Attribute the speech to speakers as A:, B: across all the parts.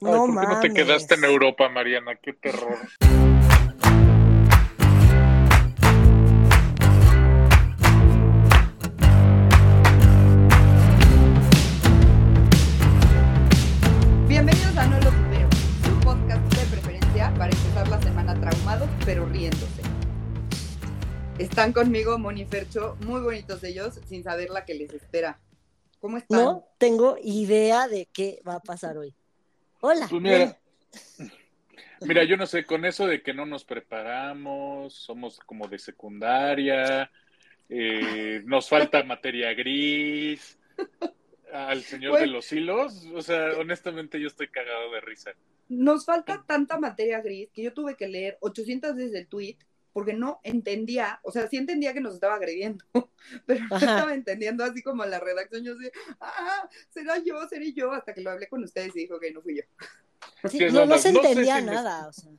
A: no
B: ¿por qué
A: mames.
B: no te quedaste en Europa, Mariana? Qué terror.
C: Bienvenidos a No lo supero, su podcast de preferencia para empezar la semana traumados pero riéndose. Están conmigo Moni y Fercho, muy bonitos ellos, sin saber la que les espera. ¿Cómo están?
A: No tengo idea de qué va a pasar hoy. Hola.
B: Pues mira, mira, yo no sé, con eso de que no nos preparamos, somos como de secundaria, eh, nos falta materia gris, al señor de los hilos, o sea, honestamente yo estoy cagado de risa.
C: Nos falta tanta materia gris que yo tuve que leer 800 veces el tweet porque no entendía, o sea, sí entendía que nos estaba agrediendo, pero no
A: Ajá.
C: estaba entendiendo así como la redacción. Yo decía, ah, será yo, seré yo, hasta que lo hablé con ustedes y dijo que no fui yo.
A: Sí, no,
B: no,
A: se
B: no sé
A: entendía
B: me-
A: nada, o sea.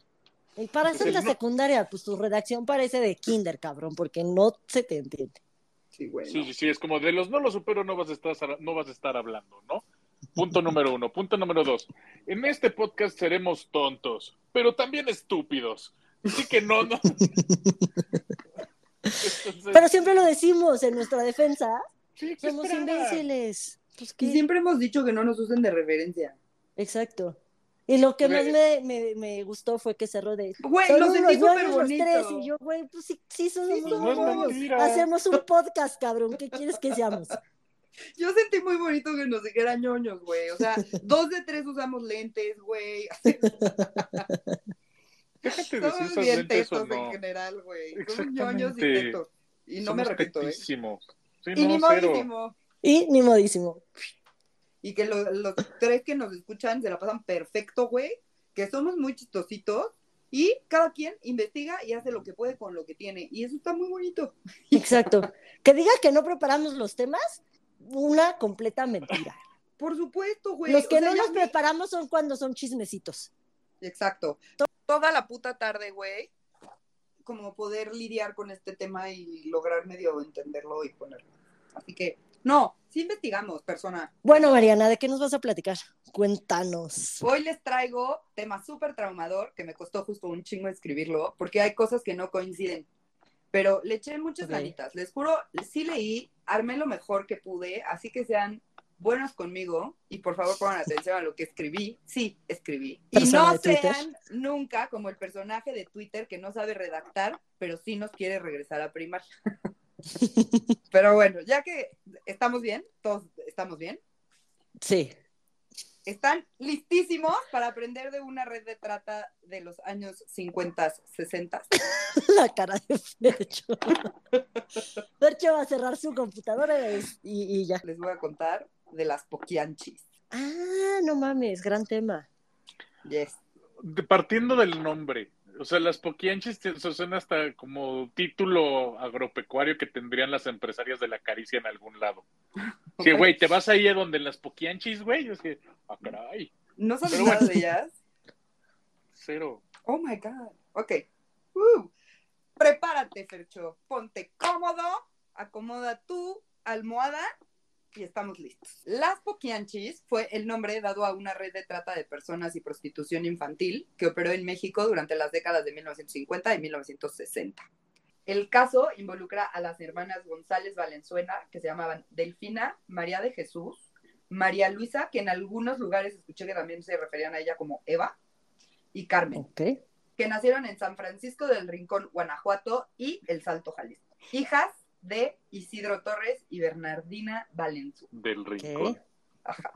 A: Y para
B: el
A: la secundaria, pues tu redacción parece de kinder, cabrón, porque no se te entiende.
C: Sí, bueno.
B: Sí, sí, sí, es como de los no lo supero, no vas a estar, no vas a estar hablando, ¿no? Punto número uno. Punto número dos. En este podcast seremos tontos, pero también estúpidos. Así que no, no. Entonces,
A: Pero siempre lo decimos en nuestra defensa,
B: sí, ¿qué
A: somos imbéciles. Pues,
C: Y siempre hemos dicho que no nos usen de referencia.
A: Exacto. Y lo que más me, me, me gustó fue que cerró de...
C: Güey,
A: Son
C: lo sentí súper
A: los
C: bonito.
A: tres, y yo, güey, pues sí, sí son
C: Sí,
A: unos
C: no.
A: Hacemos un podcast, cabrón, ¿qué quieres que seamos?
C: Yo sentí muy bonito que nos dijeran ñoños, güey. O sea, dos de tres usamos lentes, güey.
B: Déjate de si
C: Somos
B: usas
C: bien
B: lentes o
C: tetos en
B: no.
C: general, güey. Somos ñoños y
B: Exactamente.
C: tetos. Y no me
B: Somos
C: arrepiento, ¿eh?
B: Sí,
C: Y ni
B: no,
C: modísimo.
A: Y ni modísimo.
C: Y que lo- los tres que nos escuchan se la pasan perfecto, güey. Que somos muy chistositos. Y cada quien investiga y hace lo que puede con lo que tiene. Y eso está muy bonito.
A: Exacto. Que diga que no preparamos los temas, una completa mentira.
C: Por supuesto, güey.
A: Los que
C: O sea,
A: no nos
C: vi-
A: preparamos son cuando son chismecitos.
C: Exacto. To- Toda la puta tarde, güey. Como poder lidiar con este tema y lograr medio entenderlo y ponerlo. Así que, no, sí investigamos, persona.
A: Bueno, Mariana, ¿de qué nos vas a platicar? Cuéntanos.
C: Hoy les traigo tema súper traumador, que me costó justo un chingo escribirlo, porque hay cosas que no coinciden. Pero le eché muchas
A: Ok.
C: ganitas. Les juro, sí leí, armé lo mejor que pude, así que sean buenos conmigo y por favor pongan atención a lo que escribí. Sí, escribí. Y no sean nunca como el personaje de Twitter que no sabe redactar, pero sí nos quiere regresar a primaria. pero bueno, ya que estamos bien, todos estamos bien,
A: Sí.
C: están listísimos para aprender de una red de trata de los años 50, 60.
A: La cara de Fercho. Fercho va a cerrar su computadora y, y ya.
C: Les voy a contar de las poquianchis.
A: Ah, no mames, gran tema.
C: Yes.
B: De- Partiendo del nombre, o sea, las poquianchis eso suena hasta como título agropecuario que tendrían las empresarias de la caricia en algún lado. Sí, güey, te vas ahí a donde las poquianchis, güey, es que, ah, caray,
C: ¿No sabes
B: Pero
C: nada
B: bueno.
C: de ellas?
B: cero.
C: Oh my God. Ok. Uh. Prepárate, Fercho. Ponte cómodo, acomoda tu almohada y estamos listos. Las Poquianchis fue el nombre dado a una red de trata de personas y prostitución infantil que operó en México durante las décadas de 1950 y 1960. El caso involucra a las hermanas González Valenzuela, que se llamaban Delfina, María de Jesús, María Luisa, que en algunos lugares escuché que también se referían a ella como Eva, y Carmen
A: Ok.
C: que nacieron en San Francisco del Rincón, Guanajuato y El Salto, Jalisco. Hijas de Isidro Torres y Bernardina Valenzuela.
B: Del rincón.
C: Ajá.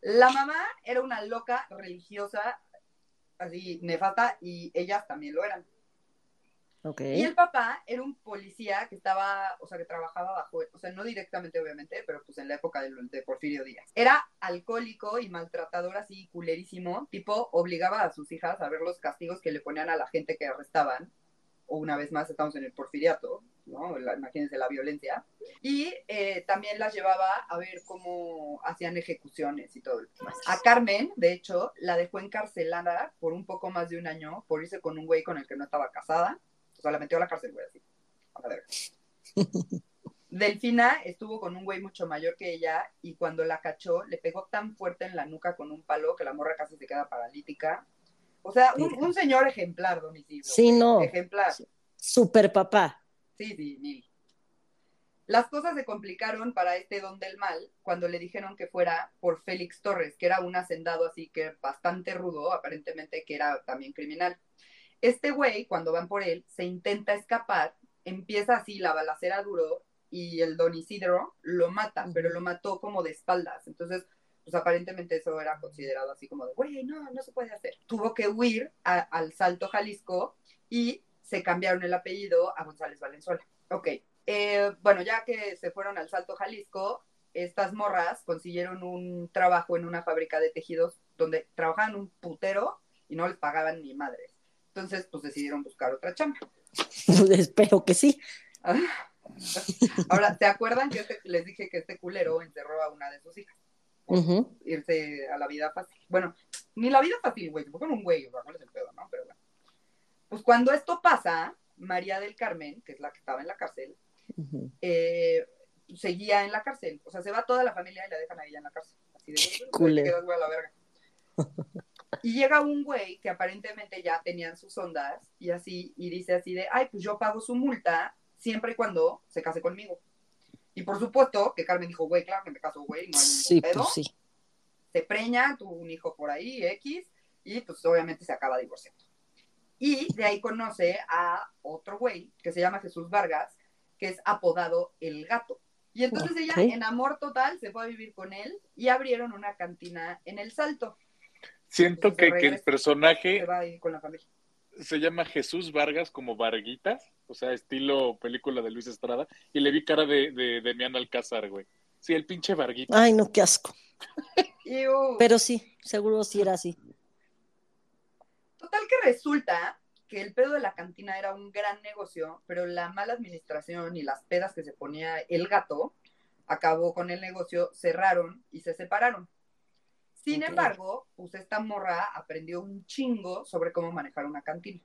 C: La mamá era una loca religiosa, así nefasta, y ellas también lo eran.
A: Ok.
C: Y el papá era un policía que estaba, o sea, que trabajaba bajo, o sea, no directamente obviamente, pero pues en la época de, de Porfirio Díaz. Era alcohólico y maltratador así, culerísimo, tipo obligaba a sus hijas a ver los castigos que le ponían a la gente que arrestaban, o una vez más estamos en el porfiriato, ¿no? La- imagínense la violencia. Y eh, también las llevaba a ver cómo hacían ejecuciones y todo. A Carmen, de hecho, la dejó encarcelada por un poco más de un año por irse con un güey con el que no estaba casada. O sea, la metió a la cárcel, güey, así. A verga. Delfina estuvo con un güey mucho mayor que ella y cuando la cachó le pegó tan fuerte en la nuca con un palo que la morra casi se queda paralítica. O sea, un, un señor ejemplar, don Isidro.
A: Sí, no.
C: Ejemplar.
A: Super papá.
C: Sí, sí, mil. Las cosas se complicaron para este don del mal cuando le dijeron que fuera por Félix Torres, que era un hacendado así que bastante rudo, aparentemente que era también criminal. Este güey, cuando van por él, se intenta escapar, empieza así la balacera duro y el don Isidro lo mata, pero lo mató como de espaldas. Entonces, pues aparentemente eso era considerado así como de, güey, no, no se puede hacer. Tuvo que huir a- al Salto Jalisco y se cambiaron el apellido a González Valenzuela. Ok, eh, bueno, ya que se fueron al Salto Jalisco, estas morras consiguieron un trabajo en una fábrica de tejidos donde trabajaban un putero y no les pagaban ni madres. Entonces, pues decidieron buscar otra chamba.
A: Espero que sí.
C: Ahora, ¿se acuerdan que este- les dije que este culero encerró a una de sus hijas? Irse a la vida fácil. Bueno, ni la vida fácil, güey, porque un güey, o sea, ¿cuál es el pedo, no? Pero bueno. Pues cuando esto pasa, María del Carmen, que es la que estaba en la cárcel, eh, seguía en la cárcel. O sea, se va toda la familia y la dejan a ella en la cárcel. Así de,
A: Qué
C: "Te
A: culero.
C: quedas, güey, a la verga. Y llega un güey que aparentemente ya tenían sus ondas y así, y dice así de, ay, pues yo pago su multa siempre y cuando se case conmigo. Y por supuesto que Carmen dijo, güey, claro que me caso, güey, no hay ningún
A: Sí,
C: pedo.
A: pues sí.
C: Se preña, tuvo un hijo por ahí, X, y pues obviamente se acaba divorciando. Y de ahí conoce a otro güey que se llama Jesús Vargas, que es apodado El Gato. Y entonces ella, en amor total, se fue a vivir con él y abrieron una cantina en El Salto.
B: Siento
C: Entonces
B: que, que el personaje
C: Se va ahí con la familia.
B: se llama Jesús Vargas como Varguitas, o sea, estilo película de Luis Estrada, y le vi cara de, de Demián Alcázar, güey. Sí, el pinche Varguita.
A: Ay, no, qué asco.
C: Uh,
A: Pero sí, seguro sí era así.
C: Total que resulta que el pedo de la cantina era un gran negocio, pero la mala administración y las pedas que se ponía el gato acabó con el negocio, cerraron y se separaron. Sin embargo, pues esta morra aprendió un chingo sobre cómo manejar una cantina.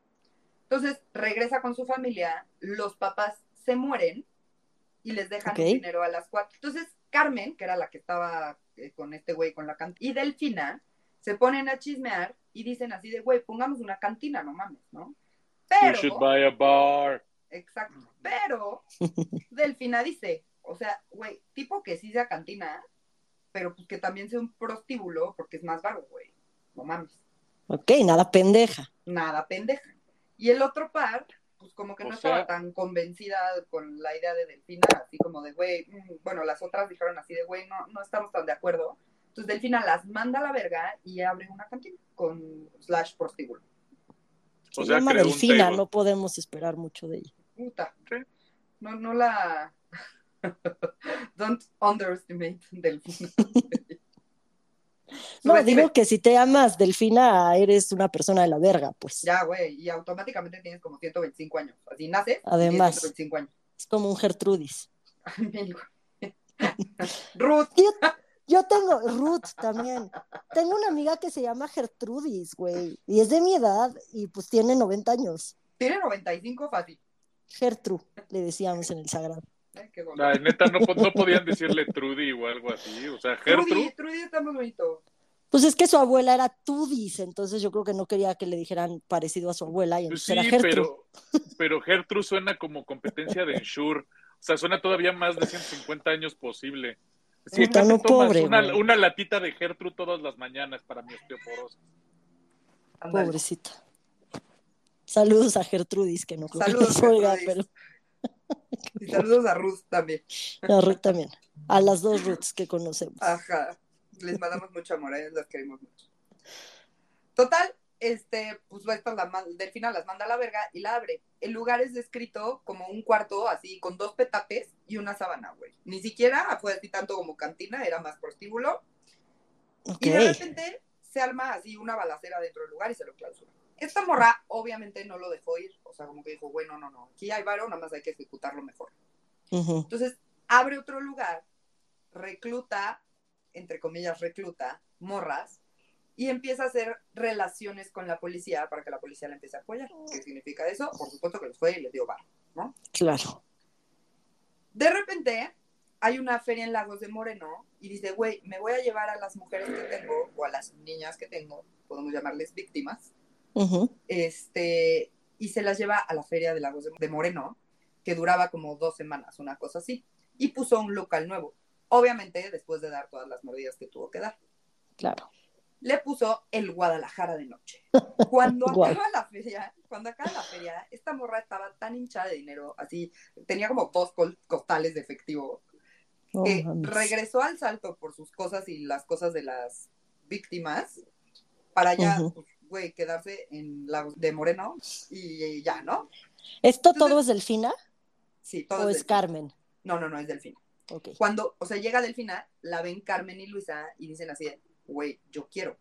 C: Entonces regresa con su familia, los papás se mueren y les dejan
A: Ok.
C: un dinero a las cuatro. Entonces Carmen, que era la que estaba eh, con este güey con la cantina, y Delfina se ponen a chismear y dicen así de, güey, pongamos una cantina, no mames, ¿no?
B: We should
C: Pero,
B: buy a bar.
C: exacto, pero Delfina dice, o sea, güey, tipo que sí sea cantina, pero pues que también sea un prostíbulo porque es más baro, güey, no mames,
A: Ok, nada pendeja.
C: nada pendeja. Y el otro par, pues como que
B: O
C: no
B: sea-
C: estaba tan convencida con la idea de Delfina, así como de, güey, mm, bueno, las otras dijeron así de, güey, no, no estamos tan de acuerdo. Entonces Delfina las manda a la verga y abre una cantina con slash prostíbulo.
A: Se
B: O sea,
A: llama Delfina, no podemos esperar mucho de ella.
C: Puta. No, no la. Don't underestimate Delfina.
A: No, digo que si te amas Delfina, eres una persona de la verga, pues.
C: Ya, güey, y automáticamente tienes como 125 años. Así naces.
A: Además.
C: tienes 125 años.
A: Es como un Gertrudis.
C: Ruth,
A: Yo, tengo, Ruth también. Tengo una amiga que se llama Gertrudis, güey. Y es de mi edad y pues tiene 90 años.
C: tiene 95 fácil.
A: Gertru, le decíamos en el sagrado.
C: Ay, qué bonito.
B: Ay, neta, no, no podían decirle Trudy o algo así. O sea,
C: Trudy,
B: Gertrude.
C: Trudy está muy bonito.
A: Pues es que su abuela era Tudis, entonces yo creo que no quería que le dijeran parecido a su abuela y
B: Pues
A: entonces
B: sí,
A: era Gertru.
B: pero, pero Gertrude suena como competencia de Ensure. O sea, suena todavía más de 150 años posible. Sí,
A: Puta,
B: ¿no
A: no,
B: te tomas
A: pobre,
B: una, latita de Gertrude todas las mañanas para mi osteoporosis.
A: Pobrecita. Saludos a Gertrudis, que no creo que
C: Saludos,
A: nos oiga,
C: Gertrudis.
A: pero
C: Y saludos a Ruth también.
A: a Ruth también. A las dos Ruths que conocemos.
C: Ajá. Les mandamos mucho amor, a ellas las queremos mucho. Total, este, pues estas la Delfina las manda a la verga y la abre. El lugar es descrito como un cuarto así, con dos petapes y una sábana, güey. Ni siquiera fue así tanto como cantina, era más prostíbulo.
A: Ok.
C: Y de repente se arma así una balacera dentro del lugar y se lo clausura. Esta morra obviamente no lo dejó ir, o sea, como que dijo, bueno, no, no, aquí hay varo, nada más hay que ejecutarlo mejor.
A: Ujú.
C: Entonces, abre otro lugar, recluta, entre comillas, recluta morras y empieza a hacer relaciones con la policía para que la policía la empiece a apoyar. ¿Qué significa eso? Por supuesto que les fue y les dio bar.
A: Claro.
C: De repente, hay una feria en Lagos de Moreno y dice, güey, me voy a llevar a las mujeres que tengo, o a las niñas que tengo, podemos llamarles víctimas, este, y se las lleva a la feria de Lagos de Moreno, que duraba como dos semanas, una cosa así, y puso un local nuevo. Obviamente, después de dar todas las mordidas que tuvo que dar.
A: Claro.
C: Le puso el Guadalajara de noche. Cuando acaba la feria, cuando acaba la feria, esta morra estaba tan hinchada de dinero, así, tenía como dos costales de efectivo, que
A: mames.
C: regresó al salto por sus cosas y las cosas de las víctimas, para ya, pues, güey, quedarse en la de Moreno y ya, ¿no?
A: ¿Esto
C: Entonces-
A: todo es Delfina
C: Sí, todo
A: o
C: es
A: es. Carmen?
C: No, no, no, es Delfina. Cuando, o sea, llega Delfina, la ven Carmen y Luisa y dicen así de, güey, yo quiero.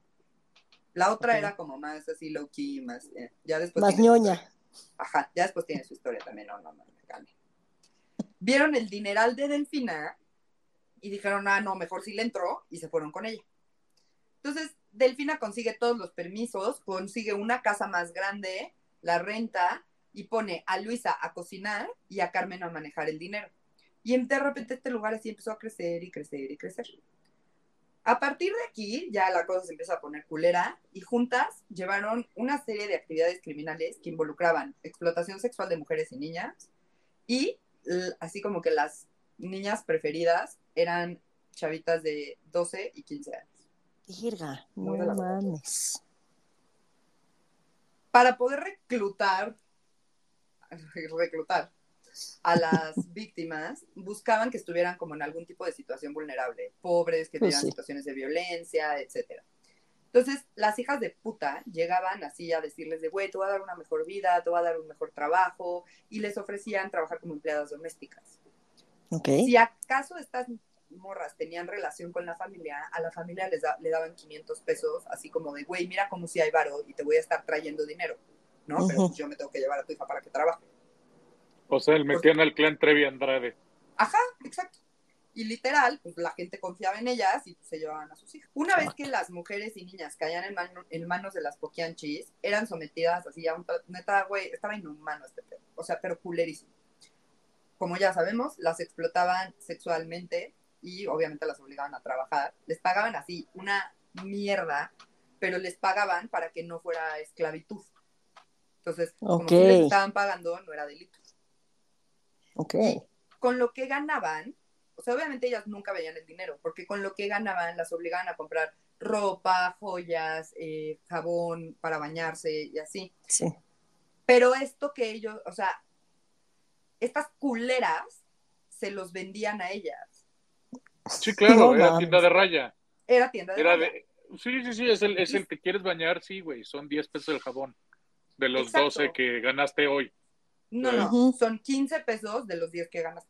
C: La otra era como más así low key, más, eh, ya después.
A: Más ñoña.
C: Ajá, ya después tiene su historia también, no, no, no, me calme. Vieron el dineral de Delfina y dijeron, ah, no, mejor sí le entró y se fueron con ella. Entonces, Delfina consigue todos los permisos, consigue una casa más grande, la renta y pone a Luisa a cocinar y a Carmen a manejar el dinero. Y de repente este lugar así empezó a crecer y crecer y crecer. A partir de aquí ya la cosa se empieza a poner culera y juntas llevaron una serie de actividades criminales que involucraban explotación sexual de mujeres y niñas y así como que las niñas preferidas eran chavitas de 12 y 15 años.
A: Virga, no mames.
C: Para poder reclutar, reclutar a las víctimas, buscaban que estuvieran como en algún tipo de situación vulnerable, pobres, que
A: Pues
C: tuvieran
A: sí.
C: situaciones de violencia, etcétera. Entonces, las hijas de puta llegaban así a decirles de, güey, te voy a dar una mejor vida, te voy a dar un mejor trabajo, y les ofrecían trabajar como empleadas domésticas.
A: Ok.
C: Si acaso estas morras tenían relación con la familia, a la familia les da- le daban 500 pesos, así como de, güey, mira como si hay varo y te voy a estar trayendo dinero, ¿no? Pero pues yo me tengo que llevar a tu hija para que trabaje.
B: O sea, le metían al clan Trevi Andrade.
C: Ajá, exacto. Y literal, pues la gente confiaba en ellas y se llevaban a sus hijas. Una vez que las mujeres y niñas caían en, mano- en manos de las poquianchis, eran sometidas así a un... Neta, güey, estaba inhumano este pedo. O sea, pero culerísimo. Como ya sabemos, las explotaban sexualmente y obviamente las obligaban a trabajar. Les pagaban así una mierda, pero les pagaban para que no fuera esclavitud. Entonces, como sí les estaban pagando, no era delito
A: Ok.
C: con lo que ganaban, o sea, obviamente ellas nunca veían el dinero, porque con lo que ganaban las obligaban a comprar ropa, joyas, eh, jabón para bañarse y así.
A: Sí.
C: Pero esto que ellos, o sea, estas culeras se los vendían a ellas.
B: Sí, claro,
A: No
B: era tienda de raya.
C: Era tienda de
B: Era
C: ropa.
B: de... Sí, sí, sí, es el, es el que quieres bañar, sí, güey. Son 10 pesos el jabón. De los
C: Exacto.
B: 12 que ganaste hoy.
C: No, no, son 15 pesos de los 10 que ganas.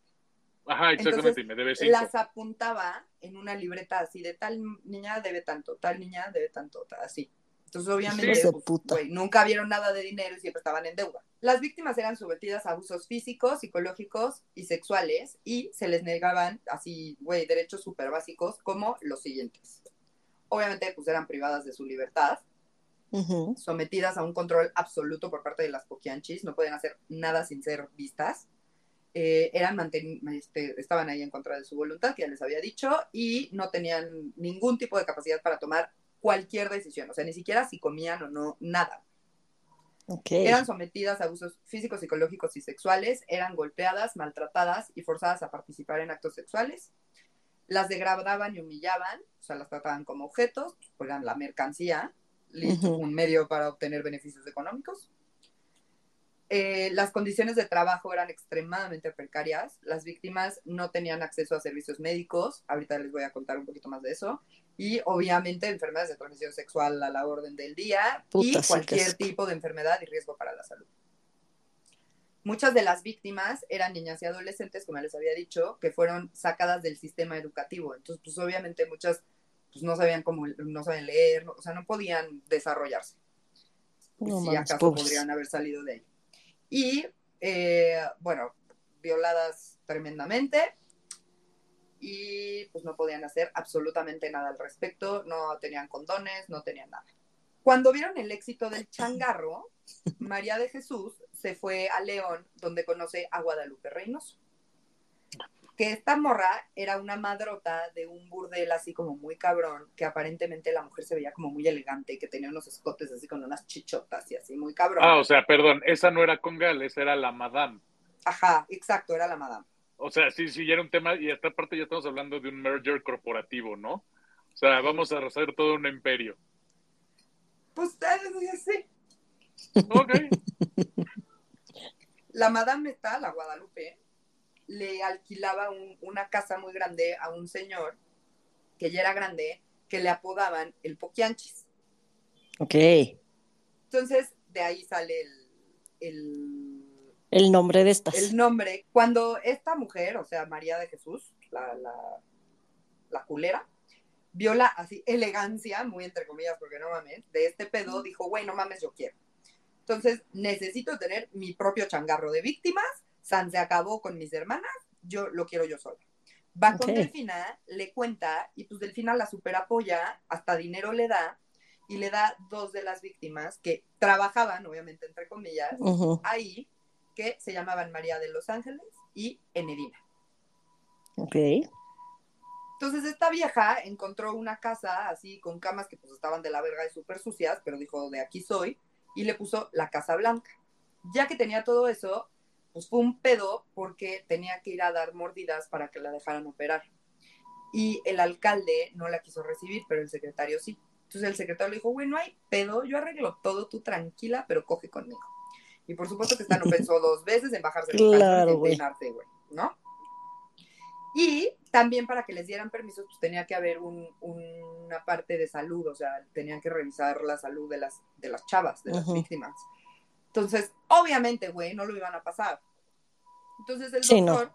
B: Ajá, exactamente,
C: Entonces,
B: me debe 5.
C: Las apuntaba en una libreta así de tal niña debe tanto, tal niña debe tanto, ta- así. Entonces, obviamente, pues,
A: puta.
C: nunca vieron nada de dinero y siempre estaban en deuda. Las víctimas eran sometidas a abusos físicos, psicológicos y sexuales y se les negaban así, güey, derechos súper básicos como los siguientes. Obviamente, pues eran privadas de su libertad,
A: Ujú.
C: sometidas a un control absoluto por parte de las poquianchis, no podían hacer nada sin ser vistas. Eh, eran este, estaban ahí en contra de su voluntad, que ya les había dicho, y no tenían ningún tipo de capacidad para tomar cualquier decisión, o sea, ni siquiera si comían o no, nada.
A: Ok.
C: Eran sometidas a abusos físicos, psicológicos y sexuales, eran golpeadas, maltratadas y forzadas a participar en actos sexuales. Las degradaban y humillaban, o sea, las trataban como objetos, pues, eran la mercancía, listo,
A: Ujú.
C: un medio para obtener beneficios económicos. Eh, las condiciones de trabajo eran extremadamente precarias. Las víctimas no tenían acceso a servicios médicos. Ahorita les voy a contar un poquito más de eso. Y obviamente enfermedades de transmisión sexual a la orden del día
A: Puta,
C: y
A: sí
C: cualquier
A: es-
C: tipo de enfermedad y riesgo para la salud. Muchas de las víctimas eran niñas y adolescentes, como les había dicho, que fueron sacadas del sistema educativo. Entonces, pues obviamente muchas pues, no sabían cómo, no sabían leer, no- o sea, no podían desarrollarse
A: No
C: si
A: mames,
C: acaso podrían haber salido de ahí. Y, eh, bueno, violadas tremendamente y pues no podían hacer absolutamente nada al respecto, no tenían condones, no tenían nada. Cuando vieron el éxito del changarro, María de Jesús se fue a León, donde conoce a Guadalupe Reynoso. Que esta morra era una madrota de un burdel así como muy cabrón, que aparentemente la mujer se veía como muy elegante y que tenía unos escotes así con unas chichotas y así, muy cabrón.
B: Ah, o sea, perdón, esa no era Congal, esa era la Madame.
C: Ajá, exacto, era la madame.
B: O sea, sí, sí, ya era un tema, y esta parte ya estamos hablando de un merger corporativo, ¿no? O sea, vamos a hacer todo un imperio.
C: Pues sí.
B: Ok.
C: La madame está, la Guadalupe, le alquilaba un- una casa muy grande a un señor que ya era grande, que le apodaban el Poquianchis.
A: Ok.
C: Entonces, de ahí sale el, el,
A: El nombre de estas.
C: el nombre. Cuando esta mujer, o sea, María de Jesús, la, la, la culera, vio la así elegancia, muy entre comillas, porque no mames, de este pedo, dijo, güey, no mames, yo quiero. Entonces, necesito tener mi propio changarro de víctimas, San se acabó con mis hermanas, yo lo quiero yo sola. Va con. Delfina, le cuenta, y pues Delfina la super apoya, hasta dinero le da, y le da dos de las víctimas que trabajaban, obviamente, entre comillas,
A: Ujú.
C: ahí, que se llamaban María de los Ángeles y Enedina.
A: Ok.
C: Entonces esta vieja encontró una casa así con camas que pues estaban de la verga y súper sucias, pero dijo, de aquí soy, y le puso la Casa Blanca. Ya que tenía todo eso, pues fue un pedo porque tenía que ir a dar mordidas para que la dejaran operar. Y el alcalde no la quiso recibir, pero el secretario sí. Entonces el secretario le dijo, güey, no hay pedo, yo arreglo todo, tú tranquila, pero coge conmigo. Y por supuesto que esta no pensó dos veces en bajarse los
A: Claro, güey.
C: ¿no? Y también para que les dieran permisos, pues tenía que haber un- una parte de salud, o sea, tenían que revisar la salud de las, de las chavas, de las
A: Ujú.
C: víctimas. Entonces, obviamente, güey, no lo iban a pasar. Entonces el
A: Sí, no.
C: doctor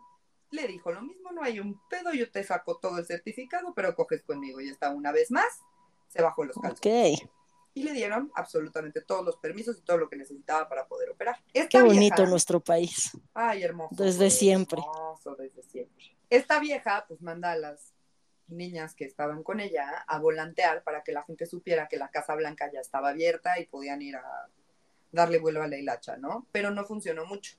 C: le dijo lo mismo, no hay un pedo, yo te saco todo el certificado, pero coges conmigo. Y está una vez más, se bajó los calzones.
A: Ok.
C: Y le dieron absolutamente todos los permisos y todo lo que necesitaba para poder operar. Esta
A: Qué bonito
C: vieja-
A: nuestro país.
C: Ay, hermoso.
A: Desde
C: güey,
A: siempre.
C: Hermoso, desde siempre. Esta vieja, pues manda a las niñas que estaban con ella a volantear para que la gente supiera que la Casa Blanca ya estaba abierta y podían ir a darle vuelo a la hilacha, ¿no? Pero no funcionó mucho.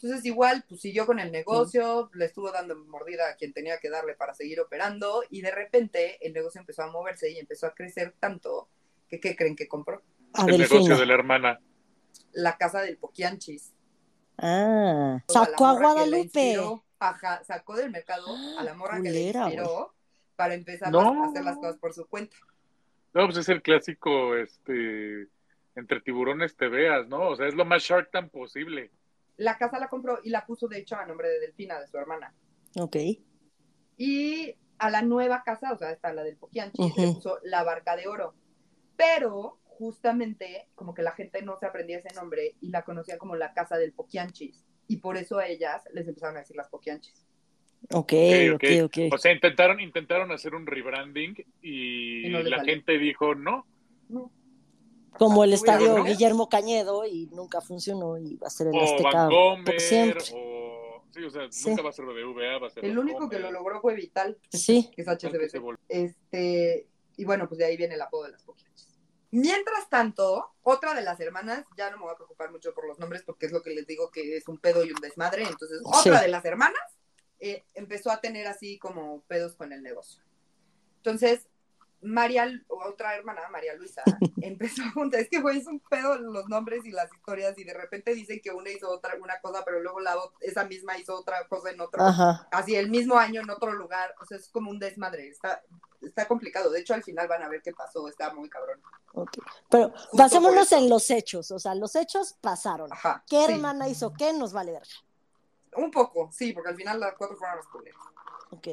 C: Entonces, igual, pues siguió con el negocio, le estuvo dando mordida a quien tenía que darle para seguir operando, y de repente el negocio empezó a moverse y empezó a crecer tanto que, ¿qué creen que compró?
A: A
B: el negocio de la hermana.
C: La casa del Poquianchis.
A: Ah. Sacó a Guadalupe.
C: inspiró, ajá, sacó del mercado a la morra que le inspiró para empezar
B: No.
C: a hacer las cosas por su cuenta.
B: No, pues es el clásico, este, entre tiburones te veas, ¿no? O sea, es lo más Shark Tank posible.
C: La casa la compró y la puso, de hecho, a nombre de Delfina, de su hermana.
A: Ok.
C: Y a la nueva casa, o sea, está la del Poquianchi,
A: Ujú.
C: le puso la barca de oro. Pero, justamente, como que la gente no se aprendía ese nombre y la conocía como la casa del Poquianchis. Y por eso a ellas les empezaron a decir las Poquianchis.
A: Ok,
B: Ok,
A: ok,
B: ok. O sea, intentaron, intentaron hacer un rebranding y,
C: Y no les
B: la
C: salió.
B: gente dijo no.
C: No.
A: Como el estadio. Guillermo Cañedo y nunca funcionó y va a ser el
B: O
A: Azteca
B: Vancomer,
A: por siempre.
B: o... Sí, o sea,
A: Sí.
B: nunca va a ser BBVA, va a ser
C: El único que lo
B: Vancomer.
C: logró fue Vital,
A: Sí.
C: que es
B: vol-
C: Este, y bueno, pues de ahí viene el apodo de las Poquianchis. Mientras tanto, otra de las hermanas, ya no me voy a preocupar mucho por los nombres porque es lo que les digo que es un pedo y un desmadre, entonces otra
A: Sí.
C: de las hermanas eh, empezó a tener así como pedos con el negocio. Entonces, María, otra hermana, María Luisa, empezó a juntar, es que güey, es un pedo los nombres y las historias y de repente dicen que una hizo otra, una cosa, pero luego la, esa misma hizo otra cosa en otro,
A: Ajá.
C: así el mismo año en otro lugar, o sea, es como un desmadre, está, está complicado, de hecho al final van a ver qué pasó, está muy cabrón.
A: ok. Pero
C: Justo
A: basémonos en los hechos. O sea, los hechos pasaron.
C: Ajá.
A: ¿Qué
C: sí.
A: hermana hizo qué? Nos vale verga.
C: Un poco, sí, porque al final las cuatro fueron las culeras.
A: Ok.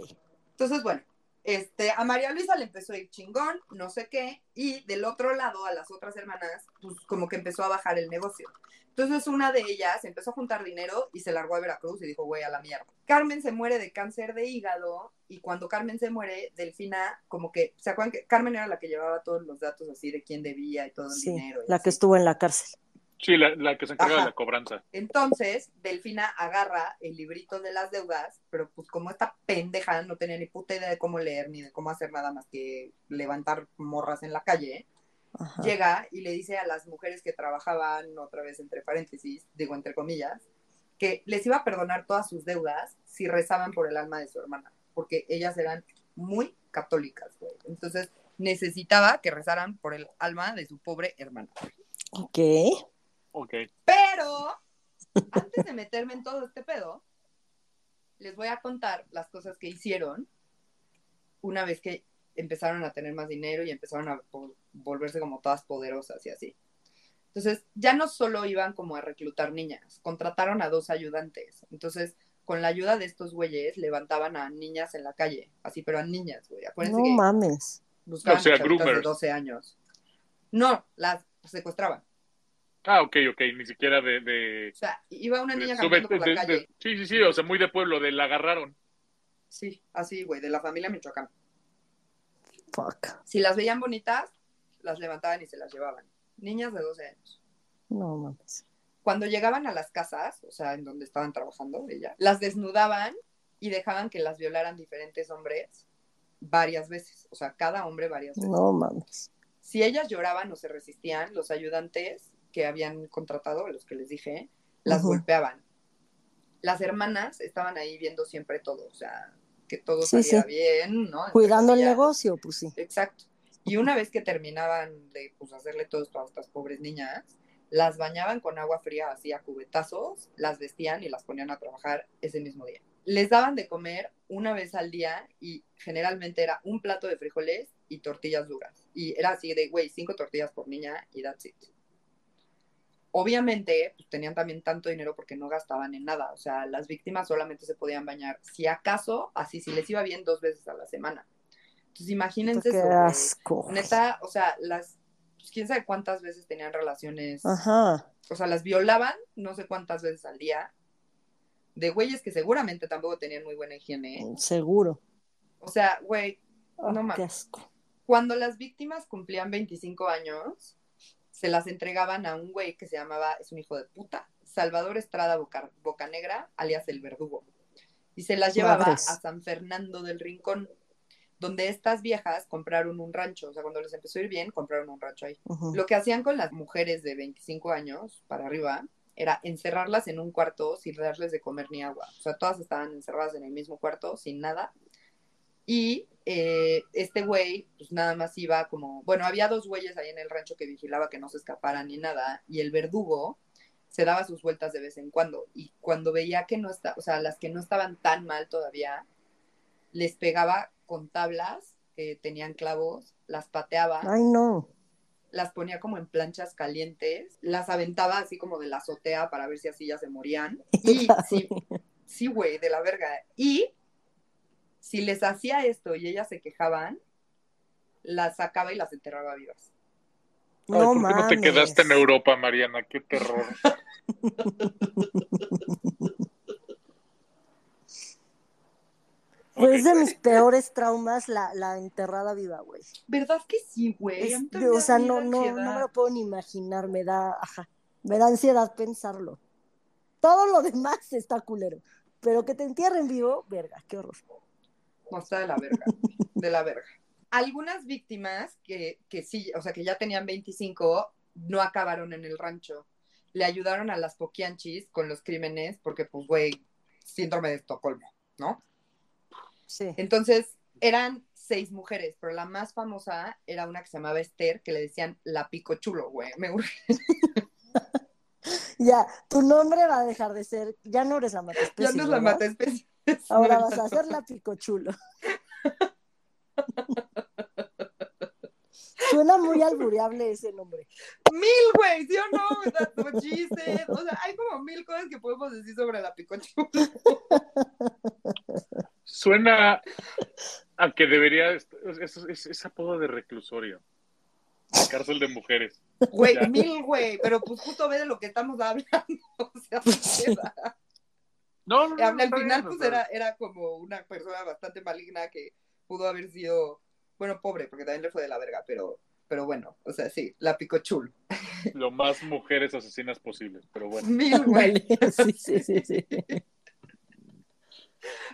C: Entonces, bueno, este, a María Luisa le empezó a ir chingón, no sé qué, y del otro lado, a las otras hermanas, pues como que empezó a bajar el negocio. Entonces, una de ellas empezó a juntar dinero y se largó a Veracruz y dijo, güey, a la mierda. Carmen se muere de cáncer de hígado y cuando Carmen se muere, Delfina, como que, ¿se acuerdan que Carmen era la que llevaba todos los datos así de quién debía y todo el
A: Sí.
C: dinero? y
A: La que estuvo en la cárcel.
B: Sí, la, la que se encarga
C: Ajá.
B: de la cobranza.
C: Entonces, Delfina agarra el librito de las deudas, pero pues como esta pendeja no tenía ni puta idea de cómo leer ni de cómo hacer nada más que levantar morras en la calle,
A: Ajá.
C: llega y le dice a las mujeres que trabajaban, otra vez entre paréntesis, digo entre comillas, que les iba a perdonar todas sus deudas si rezaban por el alma de su hermana, porque ellas eran muy católicas, güey. Entonces necesitaba que rezaran por el alma de su pobre hermana.
A: Ok.
B: Ok.
C: Pero, antes de meterme en todo este pedo, les voy a contar las cosas que hicieron una vez que empezaron a tener más dinero y empezaron a volverse como todas poderosas y así. Entonces, ya no solo iban como a reclutar niñas, contrataron a dos ayudantes. Entonces, con la ayuda de estos güeyes, levantaban a niñas en la calle, así, pero a niñas, güey. Acuérdense
A: No
C: que
A: mames.
C: buscaban
B: O sea,
C: de
B: groomers.
C: 12 años. No, las secuestraban.
B: Ah, ok, ok, ni siquiera de... de,
C: O sea, iba una
B: de-
C: niña
B: sube-
C: caminando por
B: de-
C: la
B: de-
C: calle.
B: sí, sí, sí, o sea, muy de pueblo, de la agarraron.
C: Sí, así, güey, de la familia Michoacán.
A: Fuck.
C: Si las veían bonitas, las levantaban y se las llevaban. Niñas de 12 años.
A: No mames.
C: Cuando llegaban a las casas, o sea, en donde estaban trabajando ellas, las desnudaban y dejaban que las violaran diferentes hombres varias veces. O sea, cada hombre varias veces.
A: No mames.
C: Si ellas lloraban o se resistían, los ayudantes que habían contratado, los que les dije, las
A: Ujú.
C: golpeaban. Las hermanas estaban ahí viendo siempre todo, o sea, que todo
A: Sí,
C: saliera
A: sí.
C: bien, ¿no?
A: Cuidando el
C: comillas.
A: negocio, pues sí.
C: Exacto. Y una vez que terminaban de pues, hacerle todo esto a estas pobres niñas, las bañaban con agua fría así a cubetazos, las vestían y las ponían a trabajar ese mismo día. Les daban de comer una vez al día y generalmente era un plato de frijoles y tortillas duras. Y era así de, güey, cinco tortillas por niña y that's it. Obviamente, pues, tenían también tanto dinero porque no gastaban en nada. O sea, las víctimas solamente se podían bañar, si acaso, así, si les iba bien, dos veces a la semana. Entonces, imagínense
A: Qué
C: eso,
A: asco.
C: Neta, o sea, las, pues, quién sabe cuántas veces tenían relaciones,
A: Ajá.
C: o sea, las violaban no sé cuántas veces al día, de güeyes que seguramente tampoco tenían muy buena higiene.
A: Seguro.
C: O sea, güey,
A: Ah,
C: No
A: qué asco.
C: cuando las víctimas cumplían 25 años, se las entregaban a un güey que se llamaba, es un hijo de puta, Salvador Estrada Boca, Bocanegra, alias el verdugo. Y se las llevaba
A: Madres.
C: a San Fernando del Rincón, donde estas viejas compraron un rancho. O sea, cuando les empezó a ir bien, compraron un rancho ahí. Lo que hacían con las mujeres de 25 años para arriba era encerrarlas en un cuarto sin darles de comer ni agua. O sea, todas estaban encerradas en el mismo cuarto sin nada. Y eh, este güey, pues nada más iba como, bueno, había dos güeyes ahí en el rancho que vigilaba que no se escaparan ni nada. Y el verdugo se daba sus vueltas de vez en cuando. Y cuando veía que no está, o sea, las que no estaban tan mal todavía, les pegaba con tablas que tenían clavos, las pateaba
A: Ay, no.
C: las ponía como en planchas calientes, las aventaba así como de la azotea para ver si así ya se morían. Y sí, sí, güey, de la verga. Y si les hacía esto y ellas se quejaban, las sacaba y las enterraba vivas.
B: Ay,
A: No
B: ¿Por qué no te quedaste en Europa, Mariana? Qué terror.
A: Pues es de mis peores traumas la, la enterrada viva, güey.
C: ¿Verdad que sí, güey?
A: Es- o sea, no, no, no me lo puedo ni imaginar, me da, ajá, me da ansiedad pensarlo. Todo lo demás está culero, pero que te entierren vivo, verga, qué horror.
C: No, está de la verga, de la verga. Algunas víctimas que, que sí, o sea, que ya tenían 25, no acabaron en el rancho. Le ayudaron a las poquianchis con los crímenes porque, pues, güey, síndrome de Estocolmo, ¿no?
A: Sí.
C: Entonces, eran seis mujeres, pero la más famosa era una que se llamaba Esther, que le decían la pico chulo, güey. Me urge.
A: Ya, tu nombre va a dejar de ser, ya no eres la mata
C: Ya no es la mata especie.
A: Ahora vas a ser la picochulo. Suena muy albureable ese nombre.
C: Mil, güey, ¿sí o no? That's what she said. O sea, hay como mil cosas que podemos decir sobre la pico chulo.
B: Suena a que debería. Es, es, es- es apodo de reclusorio. De cárcel de mujeres.
C: Güey, mil, güey, pero pues justo ve de lo que estamos hablando. O sea, ¿qué queda?
B: No, no, no.
C: al final, pues era, era como una persona bastante maligna que pudo haber sido, bueno, pobre, porque también le fue de la verga, pero, pero bueno, o sea, sí, la pico chulo.
B: Lo más mujeres asesinas posibles, pero bueno.
C: Mil, güey.
A: Sí, sí, sí, sí.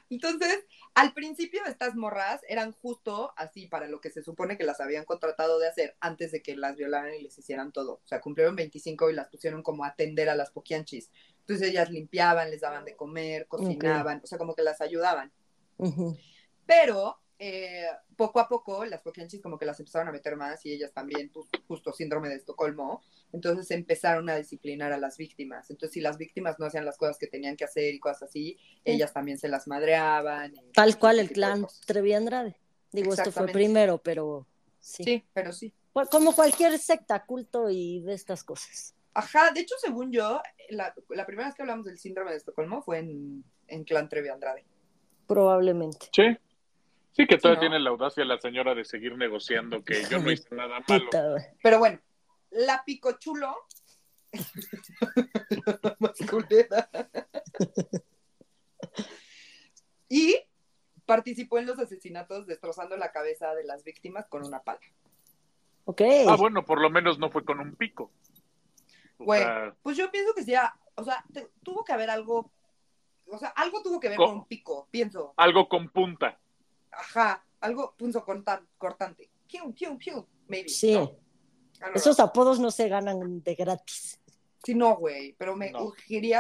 C: Entonces, al principio estas morras eran justo así para lo que se supone que las habían contratado de hacer antes de que las violaran y les hicieran todo. O sea, cumplieron 25 y las pusieron como a atender a las poquianchis. Entonces ellas limpiaban, les daban de comer, cocinaban, o sea, como que las ayudaban. Pero eh, poco a poco las poquianchis como que las empezaron a meter más y ellas también, pues, justo síndrome de Estocolmo. Entonces empezaron a disciplinar a las víctimas. Entonces si las víctimas no hacían las cosas que tenían que hacer y cosas así, ellas también se las madreaban.
A: Tal cual el clan
C: cosas.
A: Trevi Andrade. Digo, esto fue primero, pero sí.
C: Sí, pero sí.
A: Cu- Como cualquier secta, culto y de estas cosas.
C: Ajá, de hecho, según yo, la, la primera vez que hablamos del síndrome de Estocolmo fue en, en Clan Trevi Andrade.
A: Probablemente.
B: Sí. Sí, que todavía tiene la audacia la señora de seguir negociando que yo no hice nada malo.
C: Pero bueno, la picochulo. Más culera. y participó en los asesinatos destrozando la cabeza de las víctimas con una pala.
A: Ok.
B: Ah, bueno, por lo menos no fue con un pico.
C: Güey,
B: sea,
C: pues yo pienso que sí, ah, o sea, te- tuvo que haber algo, o sea, algo tuvo que ver
B: Co-
C: con un pico, pienso.
B: algo con punta.
C: Ajá, algo punzo corta- cortante. Piu, piu, piu, maybe.
A: Sí. Esos apodos no se ganan de gratis.
C: Sí, no, güey, pero me
B: No.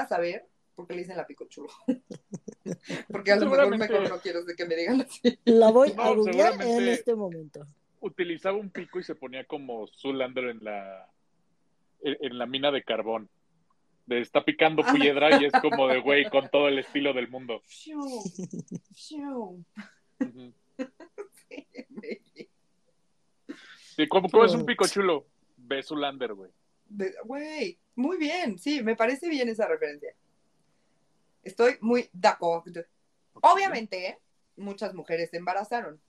C: saber por qué le dicen la picochulo. Porque a lo mejor mejor no quiero de que me digan así.
A: La voy
B: No,
A: a googlear en este momento.
B: Utilizaba un pico y se ponía como Zulander en la en, en la mina de carbón. De está picando
C: Ah.
B: piedra y es como de güey con todo el estilo del mundo.
C: Fiu, fiu.
B: Ujú.
C: Sí,
B: ¿cómo, cómo es un pico chulo? Ve Zulander, güey.
C: Güey, muy bien, sí, me parece bien esa referencia. Estoy muy de acuerdo. Obviamente, muchas mujeres se embarazaron.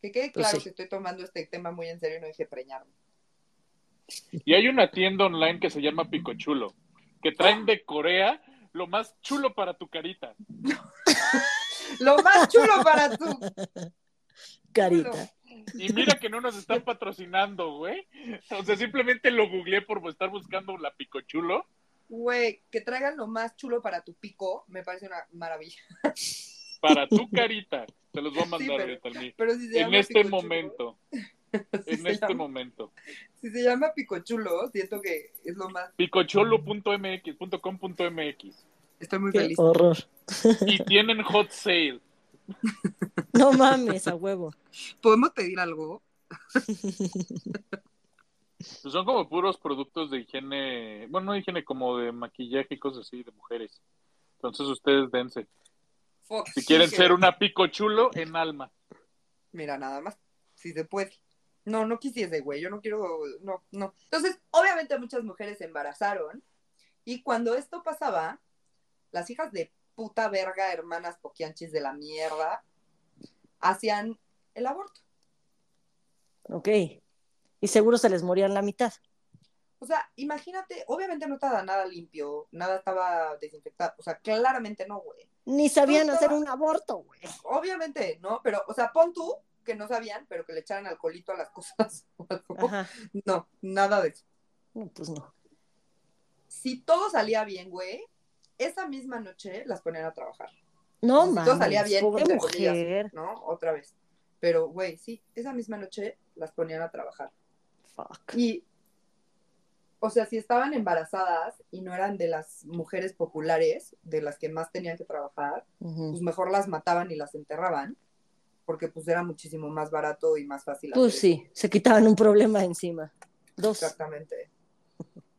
C: Que quede
A: Pues
C: claro
A: sí.
C: que estoy tomando este tema muy en serio y no dije preñarme.
B: Y hay una tienda online que se llama Pico Chulo, que traen de Corea lo más chulo para tu carita.
C: Lo más chulo para tú.
A: Carita.
B: Y mira que no nos están patrocinando, güey. O sea, simplemente lo googleé por estar buscando la Pico Chulo.
C: Güey, que traigan lo más chulo para tu pico, me parece una maravilla.
B: Para tu carita. Te los voy a
C: Sí,
B: mandar
C: pero-
B: ahorita mí.
C: Pero si se
B: En este
C: picochulo-
B: momento. En este
C: llama-
B: momento.
C: Si se llama picochulo, siento que es lo más.
B: Picocholo.mx.com.mx.
C: Estoy muy
A: Qué
C: feliz.
A: horror.
B: Y tienen hot sale.
A: No mames, a huevo.
C: ¿Podemos pedir algo?
B: Pues son como puros productos de higiene, bueno, no higiene, como de maquillaje y cosas así, de mujeres. Entonces ustedes dense.
C: Fuck,
B: Si quieren
C: sí,
B: ser una pico chulo en alma.
C: Mira, nada más. Si se puede. No, no quisiese, güey. Yo no quiero. No, no. Entonces, obviamente muchas mujeres se embarazaron. Y cuando esto pasaba, las hijas de puta verga, hermanas poquianchis de la mierda, hacían el aborto.
A: Ok. Y seguro se les morían la mitad.
C: O sea, imagínate, obviamente no estaba nada limpio, nada estaba desinfectado. O sea, claramente no, güey.
A: Ni sabían
C: No
A: hacer un aborto, güey.
C: Obviamente, ¿no? Pero, o sea, pon tú que no sabían, pero que le echaran alcoholito a las cosas.
A: Ajá.
C: No, nada de eso.
A: Pues no.
C: Si todo salía bien, güey, esa misma noche las ponían a trabajar.
A: No
C: si
A: mames.
C: todo salía bien,
A: pobre mujer.
C: ¿no? Otra vez. Pero, güey, sí, esa misma noche las ponían a trabajar.
A: Fuck.
C: Y, o sea, si estaban embarazadas y no eran de las mujeres populares, de las que más tenían que trabajar, pues mejor las mataban y las enterraban, porque pues era muchísimo más barato y más fácil.
A: Pues
C: hacer
A: sí, se quitaban un problema encima. Dos.
C: Exactamente.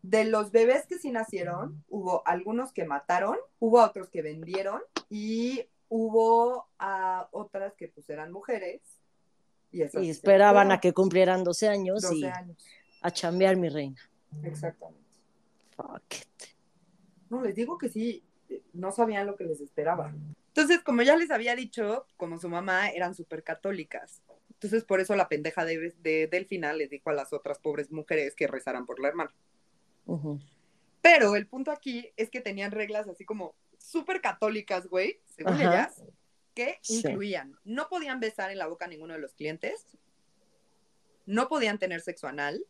C: De los bebés que sí nacieron, hubo algunos que mataron, hubo otros que vendieron y hubo a otras que pues eran mujeres. Y,
A: esperaban a que cumplieran 12 años
C: 12
A: y
C: años.
A: a chambear, mi reina.
C: Exactamente.
A: Fuck it.
C: No, les digo que sí, no sabían lo que les esperaba. Entonces, como ya les había dicho, como su mamá eran súper católicas. Entonces, por eso la pendeja de, de Delfina les dijo a las otras pobres mujeres que rezaran por la hermana.
A: Ujú.
C: Pero el punto aquí es que tenían reglas así como súper católicas, güey, según
A: Ajá.
C: ellas, que
A: Sí.
C: incluían, no podían besar en la boca a ninguno de los clientes, no podían tener sexo anal,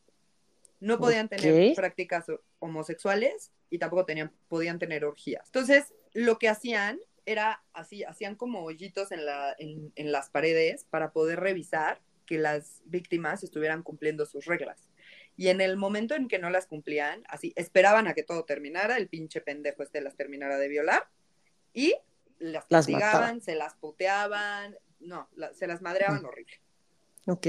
C: no podían tener prácticas ho- homosexuales y tampoco tenían, podían tener orgías. Entonces, lo que hacían era así, hacían como hoyitos en, la, en, en las paredes para poder revisar que las víctimas estuvieran cumpliendo sus reglas. Y en el momento en que no las cumplían, así, esperaban a que todo terminara, el pinche pendejo este las terminara de violar, y las castigaban, se las puteaban, no, la- se las madreaban
A: Mm.
C: horrible.
A: Ok.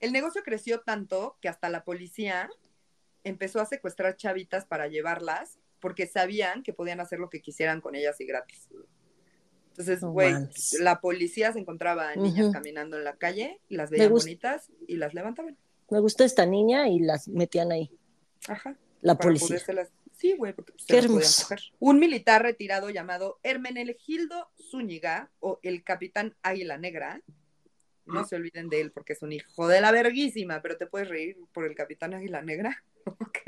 C: El negocio creció tanto que hasta la policía empezó a secuestrar chavitas para llevarlas porque sabían que podían hacer lo que quisieran con ellas y gratis. Entonces, güey,
A: mames.
C: la policía se encontraba a niñas
A: Ujú.
C: caminando en la calle, las veían bonitas y las levantaban.
A: Me gusta esta niña y las metían ahí.
C: Ajá.
A: La policía.
C: podérselas- Sí, güey, porque se
A: Qué
C: las podían coger. Un militar retirado llamado Hermenegildo Zúñiga o el Capitán Águila Negra. No se olviden de él porque es un hijo de la verguísima, pero te puedes reír por el Capitán Águila Negra. Ok.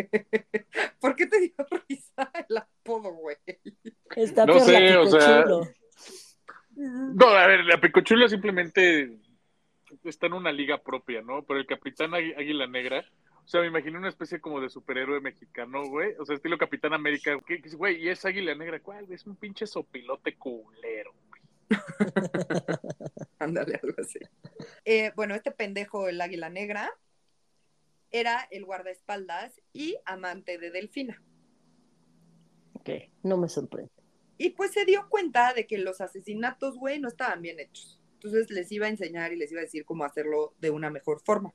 C: ¿Por qué te dio risa el apodo, güey?
A: Está
B: No sé,
A: la
B: o sea. No, a ver, la Picochula simplemente está en una liga propia, ¿no? Pero el Capitán Águi- Águila Negra, o sea, me imaginé una especie como de superhéroe mexicano, güey. O sea, estilo Capitán América. ¿Qué- qué- Güey, y es Águila Negra, ¿cuál? Es un pinche sopilote culero.
C: Ándale, algo así. Eh, bueno, este pendejo, el Águila Negra, era el guardaespaldas y amante de Delfina.
A: Ok, no me sorprende.
C: Y pues se dio cuenta de que los asesinatos, güey, no estaban bien hechos. Entonces les iba a enseñar y les iba a decir cómo hacerlo de una mejor forma.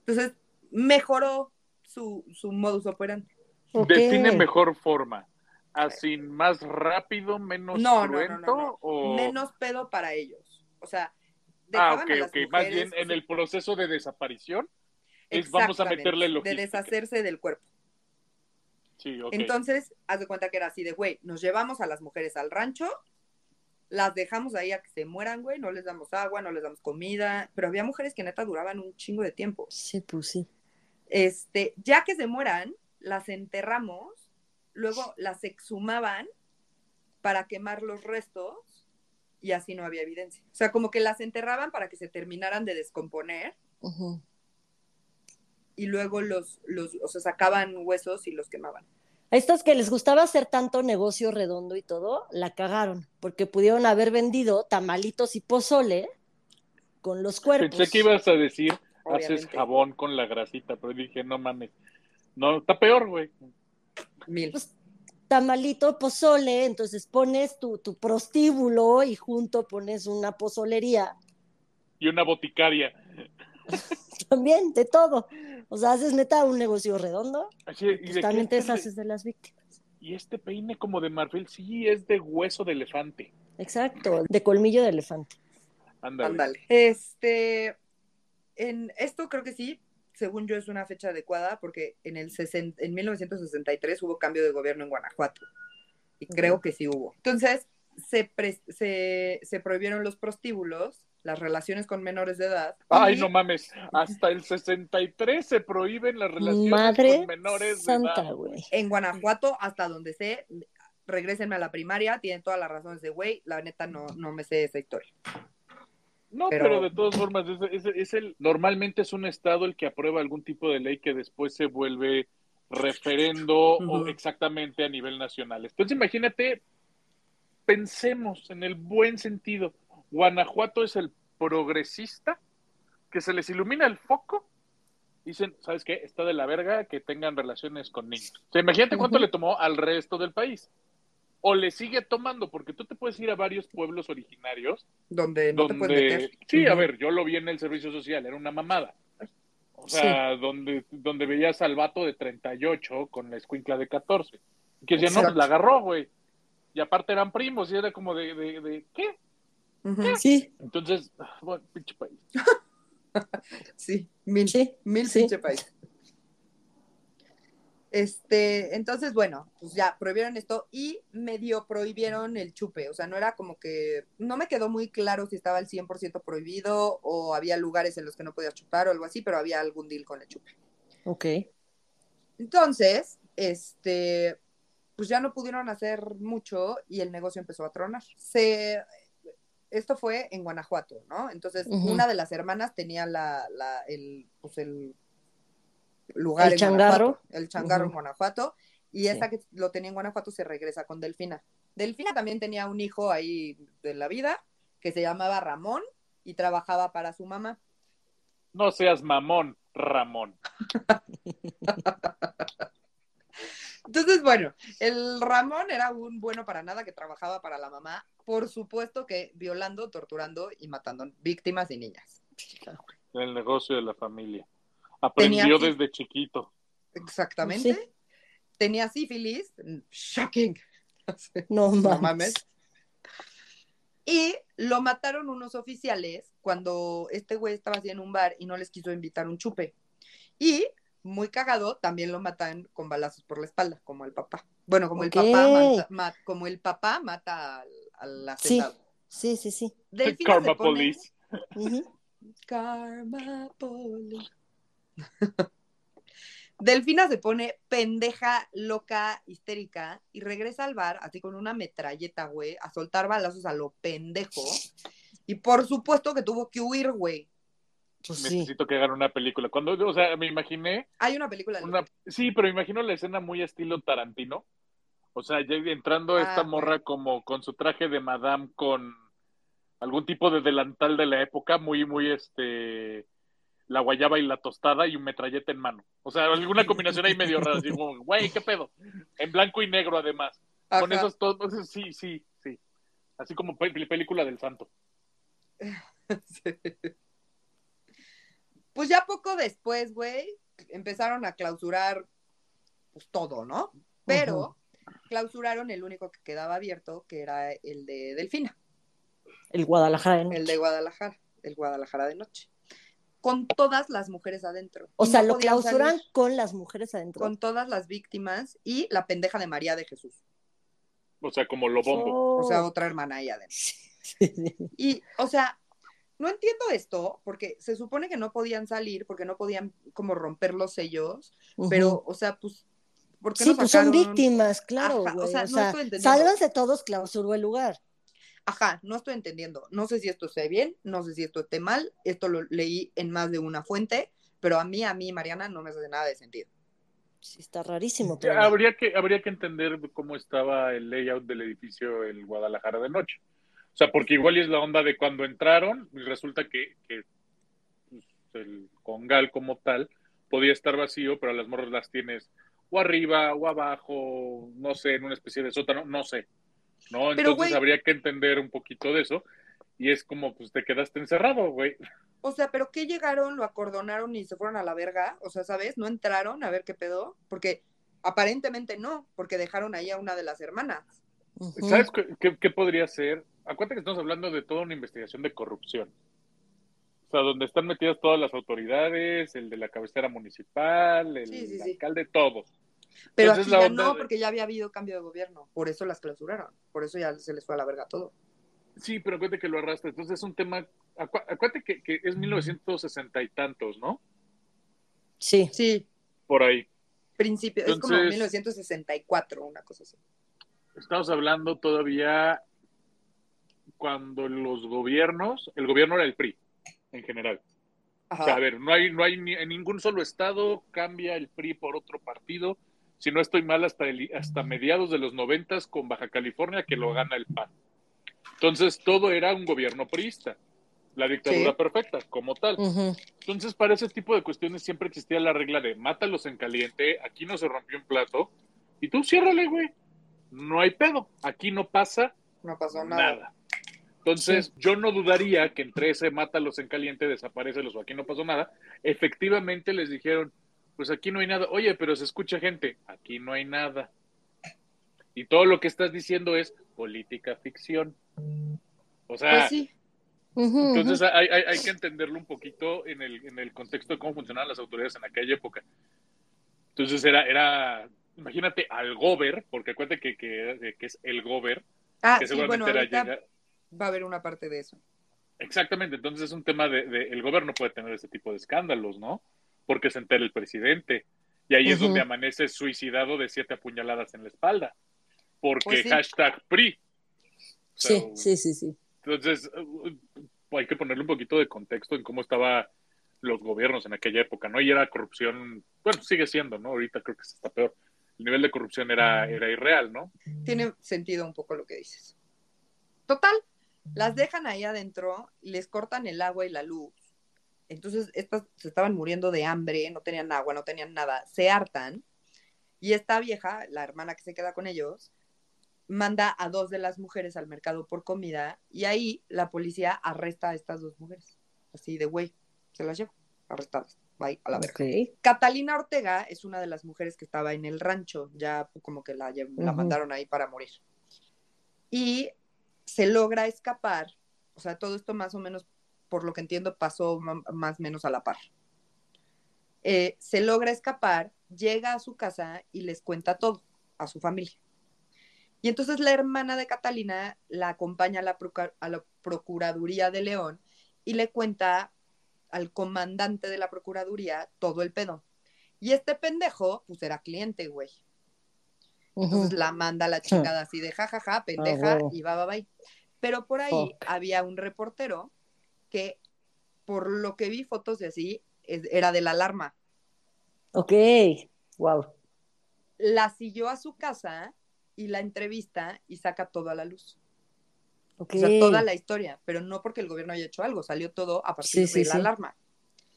C: Entonces mejoró su, su modus operandi.
A: Ok.
B: Define mejor forma. Así, más rápido, menos
C: No, no, no,
B: cruento,
C: no, no.
B: o...
C: Menos pedo para ellos. O sea,
B: Ah,
C: dejaban
B: ok,
C: a las
B: ok. Más bien en el proceso de desaparición es vamos a meterle
C: de
B: logística.
C: deshacerse del cuerpo.
B: Sí, ok.
C: Entonces, haz de cuenta que era así de, güey, nos llevamos a las mujeres al rancho, las dejamos ahí a que se mueran, güey, no les damos agua, no les damos comida, pero había mujeres que neta duraban un chingo de tiempo.
A: Sí, pues sí.
C: Este, ya que se mueran, las enterramos, luego las exhumaban para quemar los restos y así no había evidencia. O sea, como que las enterraban para que se terminaran de descomponer y luego los, los, o sea, sacaban huesos y los quemaban.
A: A estas que les gustaba hacer tanto negocio redondo y todo, la cagaron, porque pudieron haber vendido tamalitos y pozole con los cuerpos.
B: Pensé que ibas a decir, haces jabón con la grasita, pero dije, no mames. No, está peor, güey.
C: Mil.
A: Pues, tamalito, pozole, entonces pones tu, tu prostíbulo y junto pones una pozolería.
B: Y una boticaria.
A: También, de todo. O sea, haces neta un negocio redondo,
B: Así, ¿y,
A: pues también te deshaces de las víctimas.
B: y este peine como de marfil, sí, es de hueso de elefante.
A: Exacto, de colmillo de elefante.
B: Ándale.
C: Ándale. Este, en esto creo que sí, según yo es una fecha adecuada porque en el 60 en 1963 hubo cambio de gobierno en Guanajuato y creo que sí hubo. Entonces se, pre- se, se prohibieron los prostíbulos, las relaciones con menores de edad.
B: Ay,
C: y-
B: no mames. Hasta el 63 se prohíben las relaciones
A: Madre
B: con menores de
A: santa,
B: edad.
A: güey.
C: En Guanajuato, hasta donde sé, regrésenme a la primaria, tienen todas las razones de güey, la neta no, no me sé esa historia.
B: No,
C: Pero-
B: pero, de todas formas, es, es- es el, normalmente es un estado el que aprueba algún tipo de ley que después se vuelve referendo o exactamente a nivel nacional. Entonces, imagínate, pensemos en el buen sentido. Guanajuato es el progresista que se les ilumina el foco. Dicen, ¿sabes qué? Está de la verga que tengan relaciones con niños. O sea, imagínate cuánto le tomó al resto del país. O le sigue tomando, porque tú te puedes ir a varios pueblos originarios
C: Donde no te puedes
B: donde
C: meter.
B: sí, a ver, yo lo vi en el servicio social, era una mamada. O sea, donde, donde veías al vato de 38 con la escuincla de 14. Que decía, no,
C: Exacto.
B: pues la agarró, güey. Y aparte eran primos, y era como de, de, de, ¿qué?
C: Ujú.
A: Sí,
B: Entonces, ah, bueno, pinche país.
C: Sí, mil,
A: sí,
C: mil
A: sí.
C: pinche país. Este, entonces, bueno, pues ya prohibieron esto y medio prohibieron el chupe. O sea, no era como que, no me quedó muy claro si estaba al 100% prohibido o había lugares en los que no podías chupar o algo así, pero había algún deal con el chupe.
A: Ok.
C: Entonces, este, pues ya no pudieron hacer mucho y el negocio empezó a tronar. Se, esto fue en Guanajuato, ¿no? Entonces, una de las hermanas tenía la, la, el, pues el lugar
A: El
C: en
A: changarro.
C: Guanajuato, el changarro en. Guanajuato, y
A: Sí.
C: esta que lo tenía en Guanajuato se regresa con Delfina. Delfina también tenía un hijo ahí de la vida que se llamaba Ramón y trabajaba para su mamá.
B: No seas mamón. Ramón.
C: Entonces, bueno, el Ramón era un bueno para nada que trabajaba para la mamá, por supuesto que violando, torturando y matando víctimas y niñas.
B: El negocio de la familia. Aprendió
C: Tenía-
B: desde chiquito.
C: Exactamente.
A: Sí.
C: Tenía sífilis, shocking.
A: No
C: No
A: mames.
C: mames. Y lo mataron unos oficiales cuando este güey estaba así en un bar y no les quiso invitar un chupe. Y, muy cagado, también lo matan con balazos por la espalda, como el papá. Bueno, como el papá mata, ma- como el papá mata al, al
A: Sí. Sí, sí, sí.
C: Delfina
B: Karma
C: se pone-
B: Police.
A: Ujú.
C: Karma Police. Delfina se pone pendeja, loca, histérica y regresa al bar así con una metralleta, güey, a soltar balazos a lo pendejo. Y por supuesto que tuvo que huir, güey.
A: Pues sí.
B: Necesito que hagan una película. Cuando, o sea, me imaginé
C: Hay una película
B: una, sí, pero me imagino la escena muy estilo Tarantino. O sea, ya entrando
C: Ah,
B: esta morra como con su traje de madame con algún tipo de delantal de la época, muy, muy este la guayaba y la tostada y un metralleta en mano. O sea, alguna combinación ahí medio rara, así como, güey, ¿qué pedo? En blanco y negro además. Con esos todos, sí, sí, sí. Así como pe- película del santo.
C: Sí. Pues ya poco después, güey, empezaron a clausurar pues todo, ¿no? Pero clausuraron el único que quedaba abierto, que era el de Delfina.
A: El Guadalajara. ¿no?
C: El de Guadalajara, el Guadalajara de noche. Con todas las mujeres adentro.
A: O
C: Y
A: sea,
C: no
A: lo clausuran
C: salir
A: con las mujeres adentro.
C: Con todas las víctimas y la pendeja de María de Jesús.
B: O sea, como lo bombo.
C: O sea,
A: Oh.
C: otra hermana ahí adentro.
A: Sí, sí.
C: Y, o sea, no entiendo esto, porque se supone que no podían salir, porque no podían como romper los sellos, pero, o sea, pues, ¿por qué
A: Sí, pues son víctimas, claro,
C: Ajá, o sea,
A: O
C: no
A: sea, todos, clausuró el lugar.
C: Ajá, no estoy entendiendo. No sé si esto esté bien, no sé si esto esté mal. Esto lo leí en más de una fuente, pero a mí, a mí, Mariana, no me hace nada de sentido.
A: Sí, está rarísimo. Pero...
B: habría que habría que entender cómo estaba el layout del edificio el Guadalajara de noche. O sea, porque igual es la onda de cuando entraron, y resulta que, que, pues, el congal como tal podía estar vacío, pero las morras las tienes o arriba o abajo, no sé, en una especie de sótano, no sé. ¿No?
C: Pero,
B: Entonces
C: güey-
B: habría que entender un poquito de eso. Y es como, pues te quedaste encerrado, güey.
C: O sea, ¿pero qué llegaron, lo acordonaron y se fueron a la verga? O sea, ¿sabes? ¿No entraron a ver qué pedo? Porque aparentemente no, porque dejaron ahí a una de las hermanas.
B: ¿Sabes qué, qué- qué podría ser? Acuérdate que estamos hablando de toda una investigación de corrupción. O sea, donde están metidas todas las autoridades, el de la cabecera municipal, el
C: Sí, sí, sí.
B: alcalde, todos.
C: Pero
B: Entonces,
C: aquí ya
B: onda
C: no,
B: de-
C: porque ya había habido cambio de gobierno. Por eso las clausuraron. Por eso ya se les fue a la verga todo.
B: Sí, pero acuérdate que lo arrastra. Entonces es un tema. acu- Acuérdate que, que es 1960 y tantos, ¿no?
A: Sí.
C: Sí,
B: Por ahí.
C: principio, es como
B: Entonces-
C: 1964, una cosa así.
B: Estamos hablando todavía cuando los gobiernos, el gobierno era el PRI, en general.
C: Ajá.
B: O sea, a ver, no hay, no hay ni, en ningún solo estado cambia el PRI por otro partido. Si no estoy mal, hasta, el- hasta mediados de los noventas con Baja California que lo gana el PAN. Entonces todo era un gobierno priista, la dictadura
C: Sí.
B: perfecta, como tal. Entonces para ese tipo de cuestiones siempre existía la regla de mátalos en caliente, aquí no se rompió un plato, y tú ciérrale, güey. No hay pedo, aquí no pasa
C: No pasó nada.
B: nada. Entonces, yo no dudaría que entre ese mátalos en caliente, desaparecelos o aquí no pasó nada. Efectivamente les dijeron, pues aquí no hay nada. Oye, pero se escucha gente, aquí no hay nada. Y todo lo que estás diciendo es política ficción. O sea,
C: Pues sí.
B: Entonces hay, hay, hay que entenderlo un poquito en el, en el contexto de cómo funcionaban las autoridades en aquella época. Entonces era, era imagínate al gober, porque acuérdate que, que, que es el gober,
C: Ah,
B: que
C: sí,
B: seguramente
C: bueno,
B: era llegar-
C: va a haber una parte de eso.
B: Exactamente, entonces es un tema de, de- el gobierno puede tener ese tipo de escándalos, ¿no? Porque se entera el presidente y ahí es donde amanece suicidado de siete apuñaladas en la espalda, porque
C: Pues sí.
B: hashtag PRI.
A: Sí,
B: So,
A: sí, sí, sí.
B: Entonces uh, hay que ponerle un poquito de contexto en cómo estaban los gobiernos en aquella época, ¿no? Y era corrupción, bueno, sigue siendo, ¿no? Ahorita creo que está peor. El nivel de corrupción era, era irreal, ¿no?
C: Tiene sentido un poco lo que dices. Total, las dejan ahí adentro, les cortan el agua y la luz. Entonces, estas se estaban muriendo de hambre, no tenían agua, no tenían nada, se hartan. Y esta vieja, la hermana que se queda con ellos, manda a dos de las mujeres al mercado por comida y ahí la policía arresta a estas dos mujeres. Así de, güey, se las lleva, arrestadas. Bye, a la verga. Catalina Ortega es una de las mujeres que estaba en el rancho, ya como que la, mandaron ahí para morir. Y se logra escapar, o sea, todo esto más o menos, por lo que entiendo, pasó más o menos a la par. Eh, se logra escapar, llega a su casa y les cuenta todo a su familia. Y entonces la hermana de Catalina la acompaña a la, a la Procuraduría de León y le cuenta al comandante de la Procuraduría todo el pedo. Y este pendejo, pues era cliente, güey. Entonces la manda a la chingada así de jajaja, pendeja,
A: huevo.
C: y va, va, bye. Pero por ahí
A: Fuck.
C: había un reportero que, por lo que vi fotos de así, es- era de la alarma.
A: Ok. Wow.
C: La siguió a su casa y la entrevista y saca todo a la luz.
A: Ok.
C: O sea, toda la historia, pero no porque el gobierno haya hecho algo, salió todo a partir
A: Sí,
C: de
A: sí,
C: la
A: sí.
C: alarma.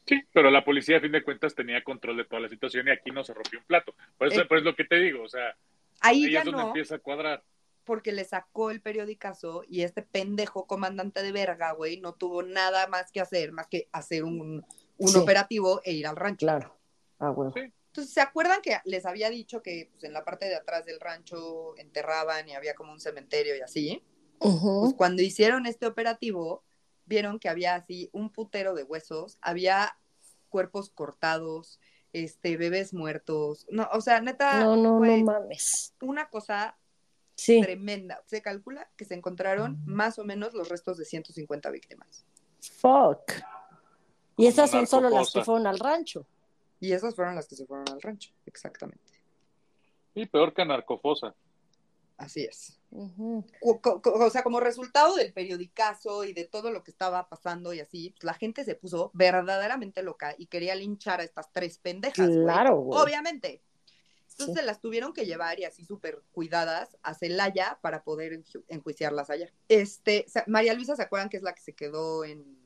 B: Sí, pero la policía a fin de cuentas tenía control de toda la situación y aquí no se rompió un plato. Por eso,
C: Eh.
B: por eso es lo que te digo, o sea,
C: Ahí,
B: ahí
C: ya
B: es donde
C: no,
B: empieza a cuadrar.
C: Porque le sacó el periodicazo y este pendejo comandante de verga, güey, no tuvo nada más que hacer, más que hacer un, un
A: Sí.
C: operativo e ir al rancho.
A: Claro. Ah.
B: Sí.
C: Entonces, ¿se acuerdan que les había dicho que pues, en la parte de atrás del rancho enterraban y había como un cementerio y así? Pues cuando hicieron este operativo, vieron que había así un putero de huesos, había cuerpos cortados, este, bebés muertos, no, o sea, neta,
A: No, no, no mames.
C: una cosa
A: Sí.
C: tremenda. Se calcula que se encontraron más o menos los restos de 150 víctimas.
A: Fuck. Y esas son solo las que fueron al rancho.
C: Y esas fueron las que se fueron al rancho, exactamente.
B: Y peor que narcofosa.
C: Así es. Co- o sea, como resultado del periodicazo y de todo lo que estaba pasando y así, pues, la gente se puso verdaderamente loca y quería linchar a estas tres pendejas.
A: Claro, güey.
C: Obviamente. Entonces
A: Sí.
C: se las tuvieron que llevar y así súper cuidadas a Celaya para poder enju- enjuiciarlas allá. Este, María Luisa, ¿se acuerdan que es la que se quedó en,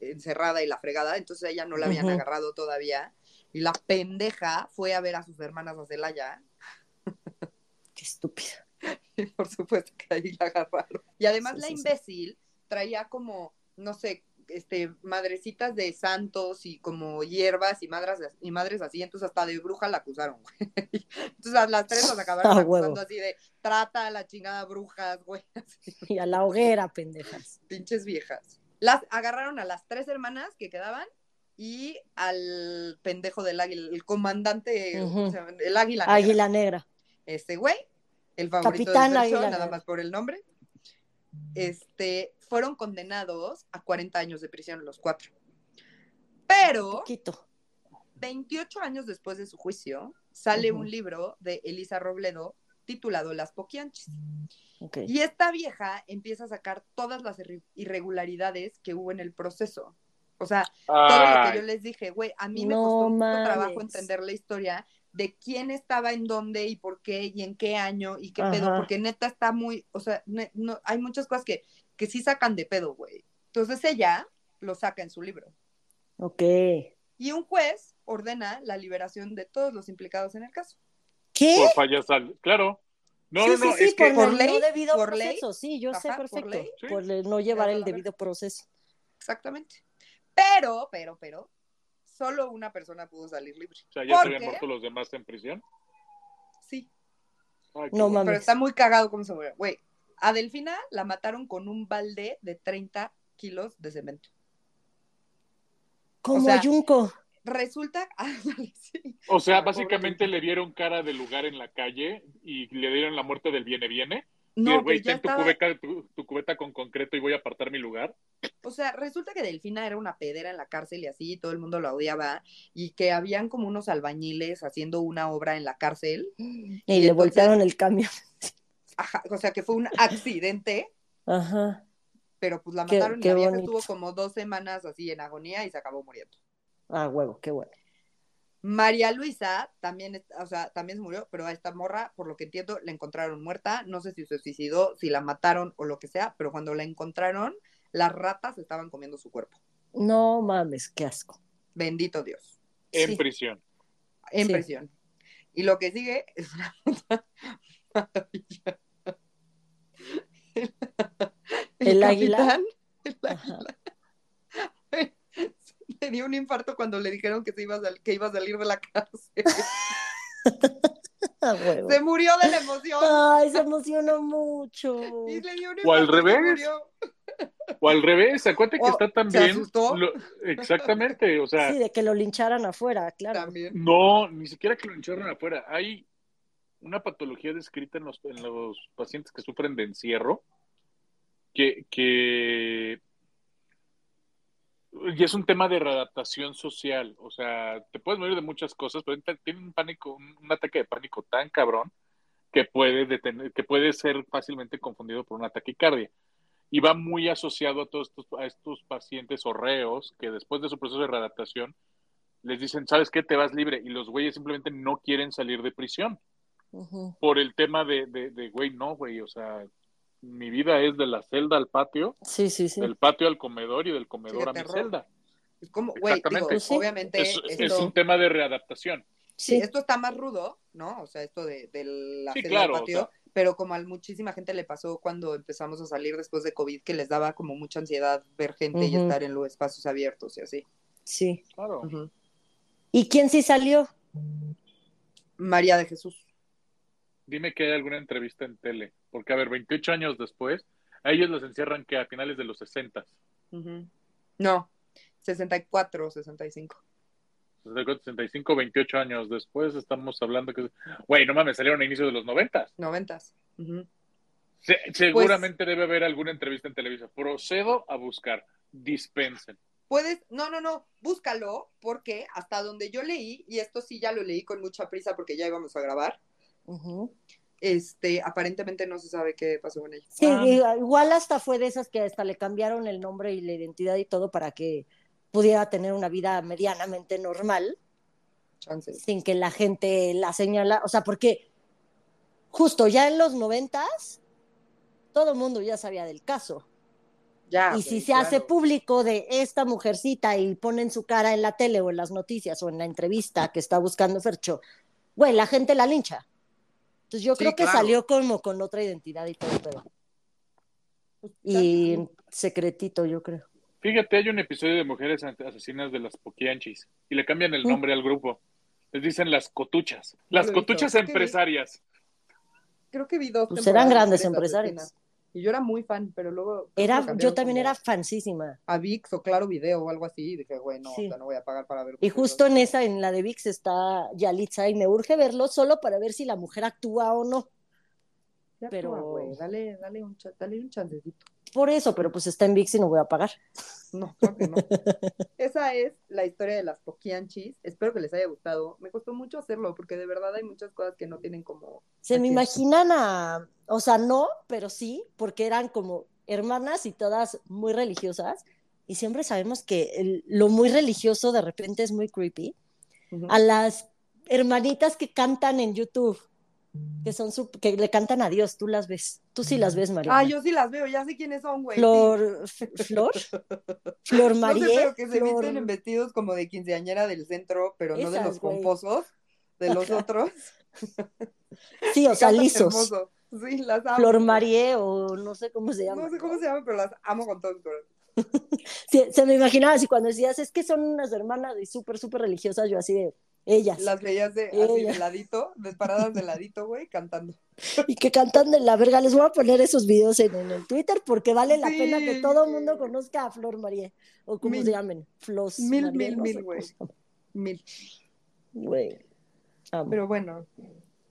C: encerrada y la fregada? Entonces ella no la habían agarrado todavía. Y la pendeja fue a ver a sus hermanas a Celaya
A: Qué estúpido.
C: y por supuesto que ahí la agarraron. Y además
A: Sí,
C: la
A: sí.
C: imbécil traía como, no sé, este, madrecitas de santos y como hierbas y madres, y madres así, entonces hasta de bruja la acusaron, güey. Entonces a las tres las acabaron
A: Ah,
C: acusando así de trata a la chingada brujas, güey, así,
A: Y a la hoguera, pendejas.
C: pinches viejas. Las agarraron a las tres hermanas que quedaban y al pendejo del águila, el comandante, ¿cómo
A: Ujú.
C: se llama? el águila. negra.
A: Águila negra.
C: Este güey, el favorito
A: Capitán
C: del Fercho, nada más por el nombre, este, fueron condenados a 40 años de prisión los cuatro. Pero,
A: Poquito.
C: 28 años después de su juicio, sale un libro de Elisa Robledo titulado Las Poquianchis. Y esta vieja empieza a sacar todas las irre- irregularidades que hubo en el proceso. O sea, todo lo que yo les dije, güey, a mí me
A: No
C: costó mucho
A: mames.
C: trabajo entender la historia de quién estaba en dónde y por qué y en qué año y qué pedo, porque neta está muy, o sea, ne- no, hay muchas cosas que, que sí sacan de pedo, güey. Entonces ella lo saca en su libro.
A: Ok.
C: Y un juez ordena la liberación de todos los implicados en el caso.
A: ¿Qué?
B: por fallas al... Claro. No,
A: sí,
B: no, no,
A: sí, sí,
B: es que...
A: por,
C: ley,
A: no debido
C: por ley.
A: proceso. Sí, yo sé
C: por
A: perfecto.
C: ley.
B: Sí.
A: Por no llevar el debido proceso.
C: Exactamente. Pero, pero, pero, solo una persona pudo salir libre.
B: O sea, ya se
C: ¿Por
B: habían muerto los demás en prisión.
C: Sí,
B: Ay,
A: No
B: bueno.
C: pero
A: mames.
C: está muy cagado cómo se murió. Güey, a Delfina la mataron con un balde de 30 kilos de cemento.
A: Como
C: sea,
A: Yunco.
C: Resulta, sí.
B: O sea, básicamente le dieron cara de lugar en la calle y le dieron la muerte del viene-viene. Y
C: No,
B: güey,
C: pero ya
B: ten tu, cubeta, tu, tu cubeta con concreto y voy a apartar mi lugar.
C: o sea, resulta que Delfina era una pedera en la cárcel y así, todo el mundo la odiaba, y que habían como unos albañiles haciendo una obra en la cárcel,
A: Y,
C: Y
A: le
C: entonces-
A: voltearon el camión.
C: Ajá, o sea, que fue un accidente,
A: Ajá.
C: pero pues la
A: Qué-
C: mataron y la vieja estuvo como dos semanas así en agonía y se acabó muriendo.
A: Ah, huevo, qué bueno.
C: María Luisa también, o sea, también se murió, pero a esta morra, por lo que entiendo, la encontraron muerta. No sé si se suicidó, si la mataron o lo que sea, pero cuando la encontraron, las ratas estaban comiendo su cuerpo.
A: No mames, qué asco.
C: Bendito Dios.
B: En
A: Sí.
B: prisión.
C: En
A: Sí.
C: prisión. Y lo que sigue es una maravilla.
A: ¿El águila?
C: capitán, el
A: Ajá.
C: águila. Le dio un infarto cuando le dijeron que, se iba a sal- que iba a salir de la cárcel.
A: Ah.
C: Se murió de la emoción.
A: Ay, se emocionó mucho.
C: Y le dio un
B: O al revés. O al revés, acuérdate que
C: O,
B: está
C: ¿se
B: también.
C: asustó?
B: Exactamente, o sea,
A: Sí, de que lo lincharan afuera, claro.
C: También.
B: no, ni siquiera que lo encierren afuera. Hay una patología descrita en los, en los pacientes que sufren de encierro, que, que y es un tema de readaptación social. O sea, te puedes morir de muchas cosas, pero tiene un pánico, un, ataque de pánico tan cabrón que puede detener, que puede ser fácilmente confundido por una taquicardia. Y va muy asociado a todos estos, a estos pacientes o reos que después de su proceso de readaptación les dicen, ¿sabes qué? Te vas libre. Y los güeyes simplemente no quieren salir de prisión por el tema de, de, de güey, no, güey, o sea, mi vida es de la celda al patio,
A: Sí, sí, sí.
B: del patio al comedor y del comedor
C: Sí,
B: a mi
C: terror.
B: celda.
C: Es como, güey, digo,
B: Exactamente.
A: Pues
C: obviamente
B: Es,
C: esto,
B: es un tema de readaptación.
C: sí,
A: Sí.
C: esto está más rudo, ¿no? O sea, esto de, de la
B: Sí,
C: celda
B: claro,
C: al patio,
B: o sea.
C: pero como a muchísima gente le pasó cuando empezamos a salir después de COVID, que les daba como mucha ansiedad ver gente y estar en los espacios abiertos y así.
A: Sí.
B: Claro.
A: ¿Y quién sí salió?
C: María de Jesús.
B: Dime que hay alguna entrevista en tele, porque a ver, 28 años después, a ellos los encierran que a finales de los 60.
C: Ujú. No, 64, 65.
B: 65, 28 años después estamos hablando que, güey, no mames, salieron a inicios de los 90.
C: 90. Ujú.
B: Se-
C: Pues
B: seguramente debe haber alguna entrevista en Televisa. Procedo a buscar. Dispensen.
C: Puedes, no, no, no, búscalo, porque hasta donde yo leí, y esto sí ya lo leí con mucha prisa porque ya íbamos a grabar, Este, aparentemente no se sabe qué pasó con ella.
A: Sí,
B: Ah.
A: igual hasta fue de esas que hasta le cambiaron el nombre y la identidad y todo para que pudiera tener una vida medianamente normal sin que la gente la señala, o sea, porque justo ya en los noventas todo el mundo ya sabía del caso.
C: Ya.
A: y si se hace público de esta mujercita y ponen su cara en la tele o en las noticias o en la entrevista que está buscando Fercho, güey, la gente la lincha. Entonces yo
C: Sí,
A: creo que
C: claro.
A: salió como con otra identidad y todo, pero. Y secretito, yo creo.
B: Fíjate, hay un episodio de mujeres asesinas de las Poquianchis y le cambian el nombre al grupo. Les dicen las cotuchas. Las cotuchas
C: Creo que vi-
B: empresarias.
C: Creo que vi dos.
A: Pues eran grandes empresarias.
C: Y yo era muy fan, pero luego.
A: Era, yo también era fansísima.
C: A VIX o Claro Video o algo así. Y dije, güey, no,
A: Sí.
C: o sea, no voy a pagar para ver.
A: Y justo en esa, en la de VIX, está Yalitza y me urge verlo solo para ver si la mujer actúa o no.
C: Ya
A: pero-
C: actúa, güey, Dale, dale, un, dale un chancecito.
A: Por eso, pero pues está en VIX y no voy a pagar.
C: No, creo que no. Esa es la historia de las Poquianchis. Espero que les haya gustado. Me costó mucho hacerlo porque de verdad hay muchas cosas que no tienen como.
A: Se me imaginan a, o sea, no, pero sí, porque eran como hermanas y todas muy religiosas. Y siempre sabemos que el- lo muy religioso de repente es muy creepy.
C: Ujú.
A: A las hermanitas que cantan en YouTube, que son que le cantan a Dios, tú las ves. Tú sí las ves, María.
C: Ah, yo sí las veo, ya sé quiénes son, güey. sí.
A: Flor, F- Flor, Flor
C: No
A: María.
C: sé, pero que se
A: Flor-
C: visten en vestidos como de quinceañera del centro, pero no de
A: Esas,
C: los pomposos, de los
A: Ajá.
C: otros.
A: Sí, o sea, lisos.
C: Sí, las amo.
A: Flor María o no sé cómo se llama.
C: No sé cómo se llaman, pero las amo con todo mi corazón.
A: Sí, se me imaginaba así cuando decías, es que son unas hermanas y súper, súper religiosas, yo así de ellas.
C: Las veías de, así
A: Ella.
C: de ladito, de paradas de ladito, güey, cantando.
A: Y que cantan de la verga. Les voy a poner esos videos en, en el Twitter porque vale la
C: Sí,
A: pena que todo el mundo conozca a Flor María. O como
C: Mil.
A: se llamen. Flos.
C: Mil,
A: María,
C: mil,
A: no
C: mil, güey. Mil.
A: Güey.
C: Pero bueno,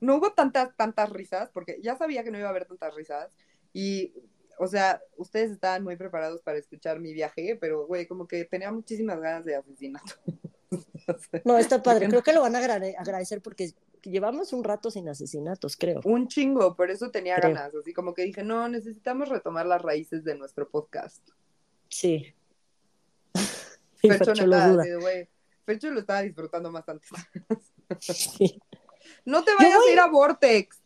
C: no hubo tantas, tantas risas, porque ya sabía que no iba a haber tantas risas. Y, o sea, ustedes estaban muy preparados para escuchar mi viaje, pero, güey, como que tenía muchísimas ganas de asesinato.
A: No, está padre. Creo que lo van a agrade- agradecer porque llevamos un rato sin asesinatos, creo.
C: Un chingo, por eso tenía
A: Creo.
C: ganas. Así como que dije, no, necesitamos retomar las raíces de nuestro podcast.
A: Sí. Y
C: Fercho
A: Fercho lo
C: güey, Fercho lo estaba disfrutando más antes.
A: Sí.
C: No te vayas
A: voy-
C: a ir a Vortex.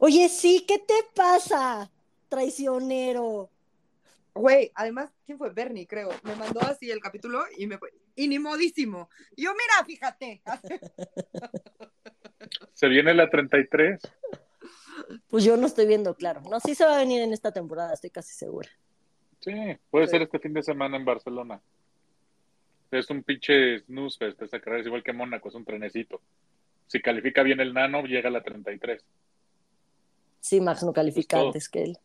A: Oye, sí, ¿qué te pasa? Traicionero.
C: Güey, además, ¿quién fue? Bernie, creo. Me mandó así el capítulo y me fue inimodísimo. Y yo, mira, fíjate.
B: Se viene la 33.
A: Pues yo no estoy viendo claro. No, sí se va a venir en esta temporada, estoy casi segura.
B: Sí, puede
C: Sí.
B: ser este fin de semana en Barcelona. Es un pinche snooze fest, esta carrera es igual que Mónaco, es un trenecito. Si califica bien el nano, llega a la 33.
A: Sí, Max no califica antes que él.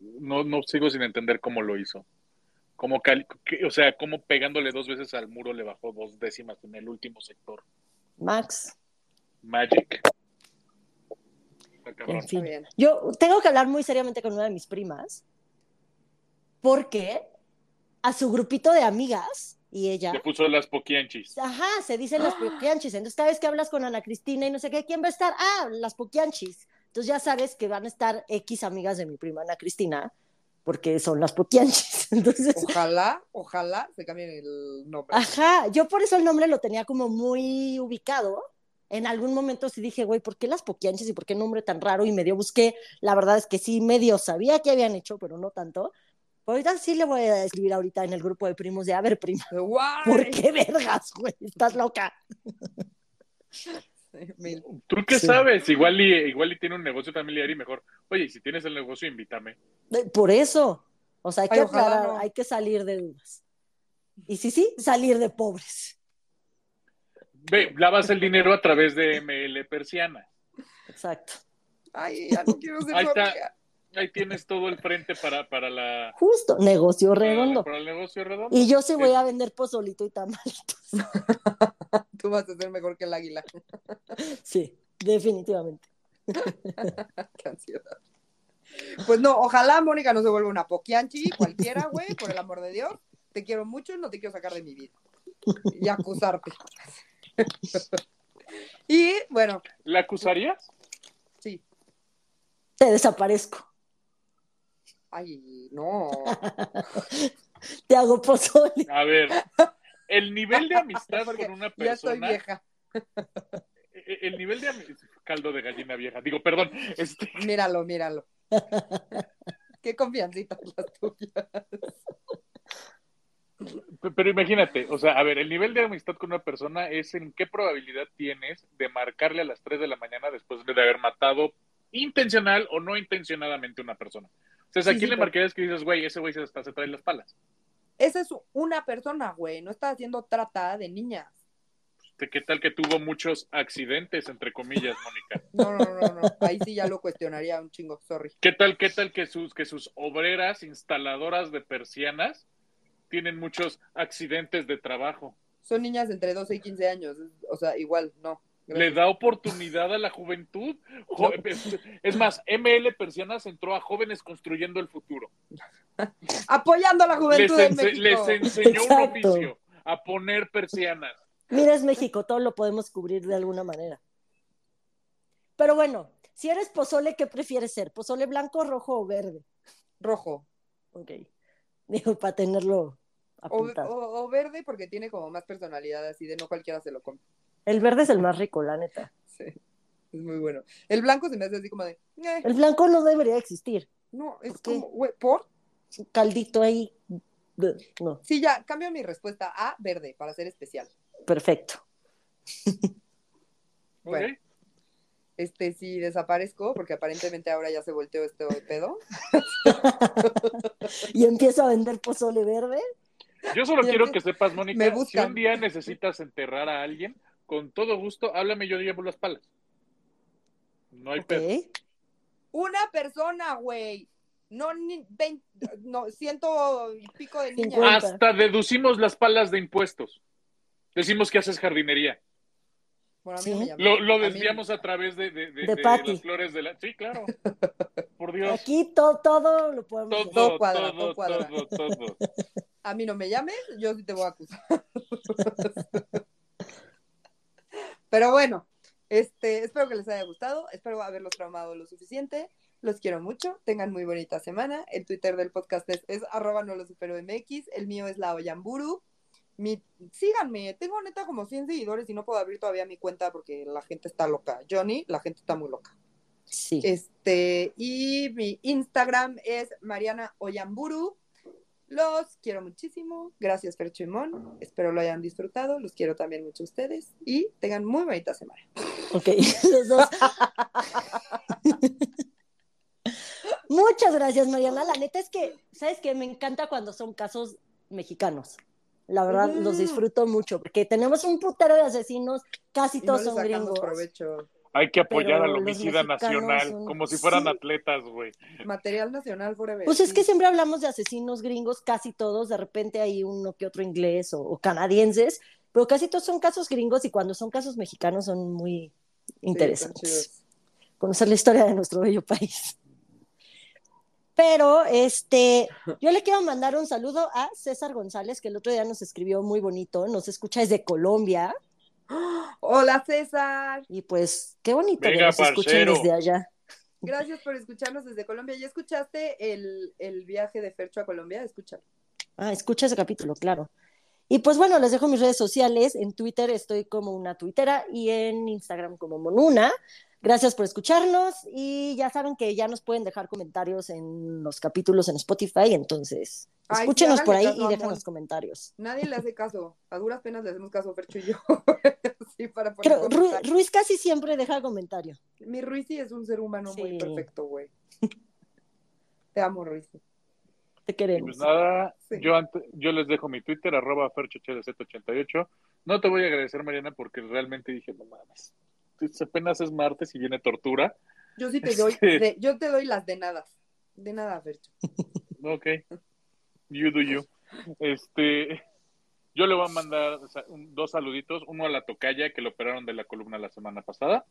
B: No, no sigo sin entender cómo lo hizo. Como que- o sea, cómo pegándole dos veces al muro le bajó dos décimas en el último sector.
A: Max,
B: Magic. Está cabrón.
A: en fin. Yo tengo que hablar muy seriamente con una de mis primas porque a su grupito de amigas y ella,
B: Le puso las poquianchis.
A: ajá, se dicen las poquianchis. Entonces, cada vez que hablas con Ana Cristina y no sé qué, ¿quién va a estar? Ah, las poquianchis. Entonces ya sabes que van a estar X amigas de mi prima Ana Cristina porque son las poquianchis. Entonces,
C: Ojalá, ojalá se cambien el nombre.
A: Ajá, yo por eso el nombre lo tenía como muy ubicado. En algún momento sí dije, güey, ¿por qué las poquianches y por qué nombre tan raro? Y medio busqué, la verdad es que sí, medio sabía que habían hecho, pero no tanto. Pero ahorita sí le voy a escribir ahorita en el grupo de primos de, a ver, prima. ¿por qué vergas, güey? Estás loca.
C: Mil.
B: ¿Tú qué
A: Sí.
B: sabes? Igual y, igual y tiene un negocio familiar y mejor. Oye, si tienes el negocio, invítame.
A: Eh, Por eso. O sea, hay que
C: Ay, ojalá
A: aclarar,
C: no.
A: hay que salir de dudas. Y sí, sí, salir de pobres.
B: Ve, lavas el dinero a través de ML Persiana.
A: Exacto.
C: Ay, ya no quiero ser
B: Ahí está. Ahí tienes todo el frente para, para la
A: Justo, negocio
B: para,
A: redondo.
B: para el negocio redondo.
A: Y yo sí voy a vender pozolito y tamalitos.
C: Tú vas a ser mejor que el águila.
A: Sí, definitivamente.
C: Qué ansiedad. Pues no, ojalá Mónica no se vuelva una poquianchi, cualquiera, güey, por el amor de Dios. Te quiero mucho, no te quiero sacar de mi vida. Y acusarte. Y bueno,
B: ¿La acusarías?
C: sí.
A: Te desaparezco.
C: Ay, no.
A: Te hago pozole.
B: A ver, el nivel de amistad con una
C: ya estoy
B: persona,
C: vieja.
B: e- el nivel de ami- caldo de gallina vieja, digo, perdón, este,
C: Míralo, míralo. Qué confiancitas las tuyas.
B: pero imagínate, o sea, a ver, el nivel de amistad con una persona es en qué probabilidad tienes de marcarle a las 3 de la mañana después de haber matado intencional o no intencionadamente a una persona. Sea, ¿a quién le marcarías que dices, güey, ese güey se, hasta se trae las palas?
C: Esa es una persona, güey. No está haciendo trata de niñas.
B: ¿De ¿Qué tal que tuvo muchos accidentes, entre comillas, Mónica?
C: No, no, no, no. Ahí sí ya lo cuestionaría un chingo. Sorry.
B: ¿Qué tal, qué tal que sus, que sus obreras instaladoras de persianas tienen muchos accidentes de trabajo?
C: Son niñas entre 12 y 15 años. O sea, igual, no.
B: Le da oportunidad a la juventud. Jo- es, más, ML Persianas entró a jóvenes construyendo el futuro.
C: Apoyando a la
B: Les,
C: juventud de
B: ense- les enseñó un oficio a poner persianas.
A: Mira, es México, todo lo podemos cubrir de alguna manera. Pero bueno, si eres pozole, ¿qué prefieres ser? ¿Pozole blanco, rojo o verde?
C: Rojo.
A: Ok. Digo, para tenerlo
C: o- o verde porque tiene como más personalidad así de no cualquiera se lo come.
A: El verde es el más rico, la neta.
C: Sí. Es muy bueno. El blanco se me hace así como de. eh,
A: El blanco no debería existir.
C: no, es como, güey, ¿por?
A: Un caldito ahí. No,
C: Sí, ya, cambio mi respuesta a verde para ser especial.
A: perfecto.
C: Bueno. Este, si desaparezco, porque aparentemente ahora ya se volteó este pedo.
A: Y empiezo a vender pozole verde.
B: Yo solo quiero que sepas, Mónica, si un día necesitas enterrar a alguien, con todo gusto, háblame, yo llevo las palas. No hay
A: Ok.
B: pedo.
C: Una persona, güey. No, ni 20, no, ciento y pico de niñas.
B: Hasta deducimos las palas de impuestos. Decimos que haces jardinería.
C: Bueno, a mí
A: Sí.
B: Lo, lo
C: A mí-
B: desviamos a través de, de, de-
A: De
B: las flores de la... Sí, claro. Por Dios.
A: Aquí to- todo lo podemos
B: Todo,
A: hacer.
C: Todo cuadra,
B: todo,
C: todo cuadra.
B: todo, todo.
C: A mí no me llames, yo te voy a acusar. Pero bueno, este, espero que les haya gustado, espero haberlos traumado lo suficiente. Los quiero mucho, tengan muy bonita semana. El Twitter del podcast es, es arroba no lo supero MX, el mío es la Oyamburu. Mi, síganme, tengo neta como 100 seguidores y no puedo abrir todavía mi cuenta porque la gente está loca. Johnny, la gente está muy loca.
A: Sí.
C: Este, y mi Instagram es Mariana Oyamburu. Los quiero muchísimo. Gracias, Fercho y Mon. Espero lo hayan disfrutado. Los quiero también mucho a ustedes. Y tengan muy bonita semana.
A: Ok, los dos. Muchas gracias, Mariana. La neta es que, ¿sabes qué? Me encanta cuando son casos mexicanos. La verdad, los disfruto mucho porque tenemos un putero de asesinos, casi
C: Y no
A: todos
C: les
A: son gringos.
C: provecho.
B: Hay que apoyar
A: Pero
B: al homicida nacional,
A: son-
B: como si fueran
A: Sí.
B: atletas, güey.
C: Material nacional forever.
A: Pues es que siempre hablamos de asesinos gringos, casi todos, de repente hay uno que otro inglés o, o canadienses, pero casi todos son casos gringos y cuando son casos mexicanos son muy interesantes. conocer la historia de nuestro bello país. Pero este, yo le quiero mandar un saludo a César González, que el otro día nos escribió muy bonito, nos escucha desde Colombia,
C: Hola, César.
A: y pues qué bonito que nos escuchen desde allá.
C: Gracias por escucharnos desde Colombia. ¿Ya escuchaste el, el viaje de Fercho a Colombia? Escúchalo.
A: Ah, escucha ese capítulo, claro. Y pues bueno, les dejo mis redes sociales. En Twitter estoy como una tuitera y en Instagram como Monuna. Gracias por escucharnos y ya saben que ya nos pueden dejar comentarios en los capítulos en Spotify, entonces
C: Ay, sí,
A: escúchenos por ahí
C: caso
A: y déjanos comentarios.
C: Nadie le hace caso. A duras penas le hacemos caso a Fercho y yo. sí, para
A: Creo, Ru-. Ruiz casi siempre deja comentario.
C: Mi Ruizy es un ser humano muy
A: Sí.
C: perfecto, güey. Te amo, Ruizy.
A: Te
B: Y
A: queremos.
B: pues nada,
C: Sí.
B: yo, yo les dejo mi Twitter, arroba ferchochz88. No te voy a agradecer, Mariana, porque realmente dije, no mames, apenas es martes y viene tortura.
C: Yo sí te doy,
B: Este-
C: de- yo te doy las de nada. De nada, Fercho.
B: Ok, you do you. Este, yo le voy a mandar o sea, un- dos saluditos, uno a la tocaya que lo operaron de la columna la semana pasada.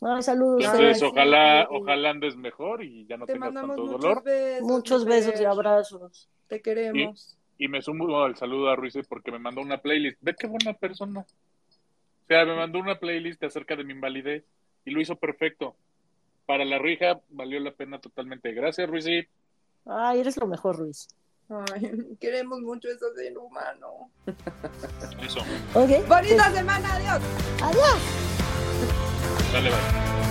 A: Ay, saludos.
B: Entonces,
C: Ay, sí.
B: ojalá, ojalá andes mejor y ya no
C: Te
B: tengas tanto
C: muchos
B: dolor.
C: besos.
A: Muchos besos y abrazos.
C: Te queremos.
B: Y me sumo al saludo a Ruiz porque me mandó una playlist. Ve qué buena persona. O sea, me mandó una playlist acerca de mi invalidez y lo hizo perfecto. Para la rija valió la pena totalmente. Gracias, Ruiz.
A: Ay, eres lo mejor, Ruiz.
C: Ay, queremos mucho ese ser humano.
B: Eso.
A: Ok.
C: Bonita semana, adiós.
A: Adiós.
B: Dale, bye.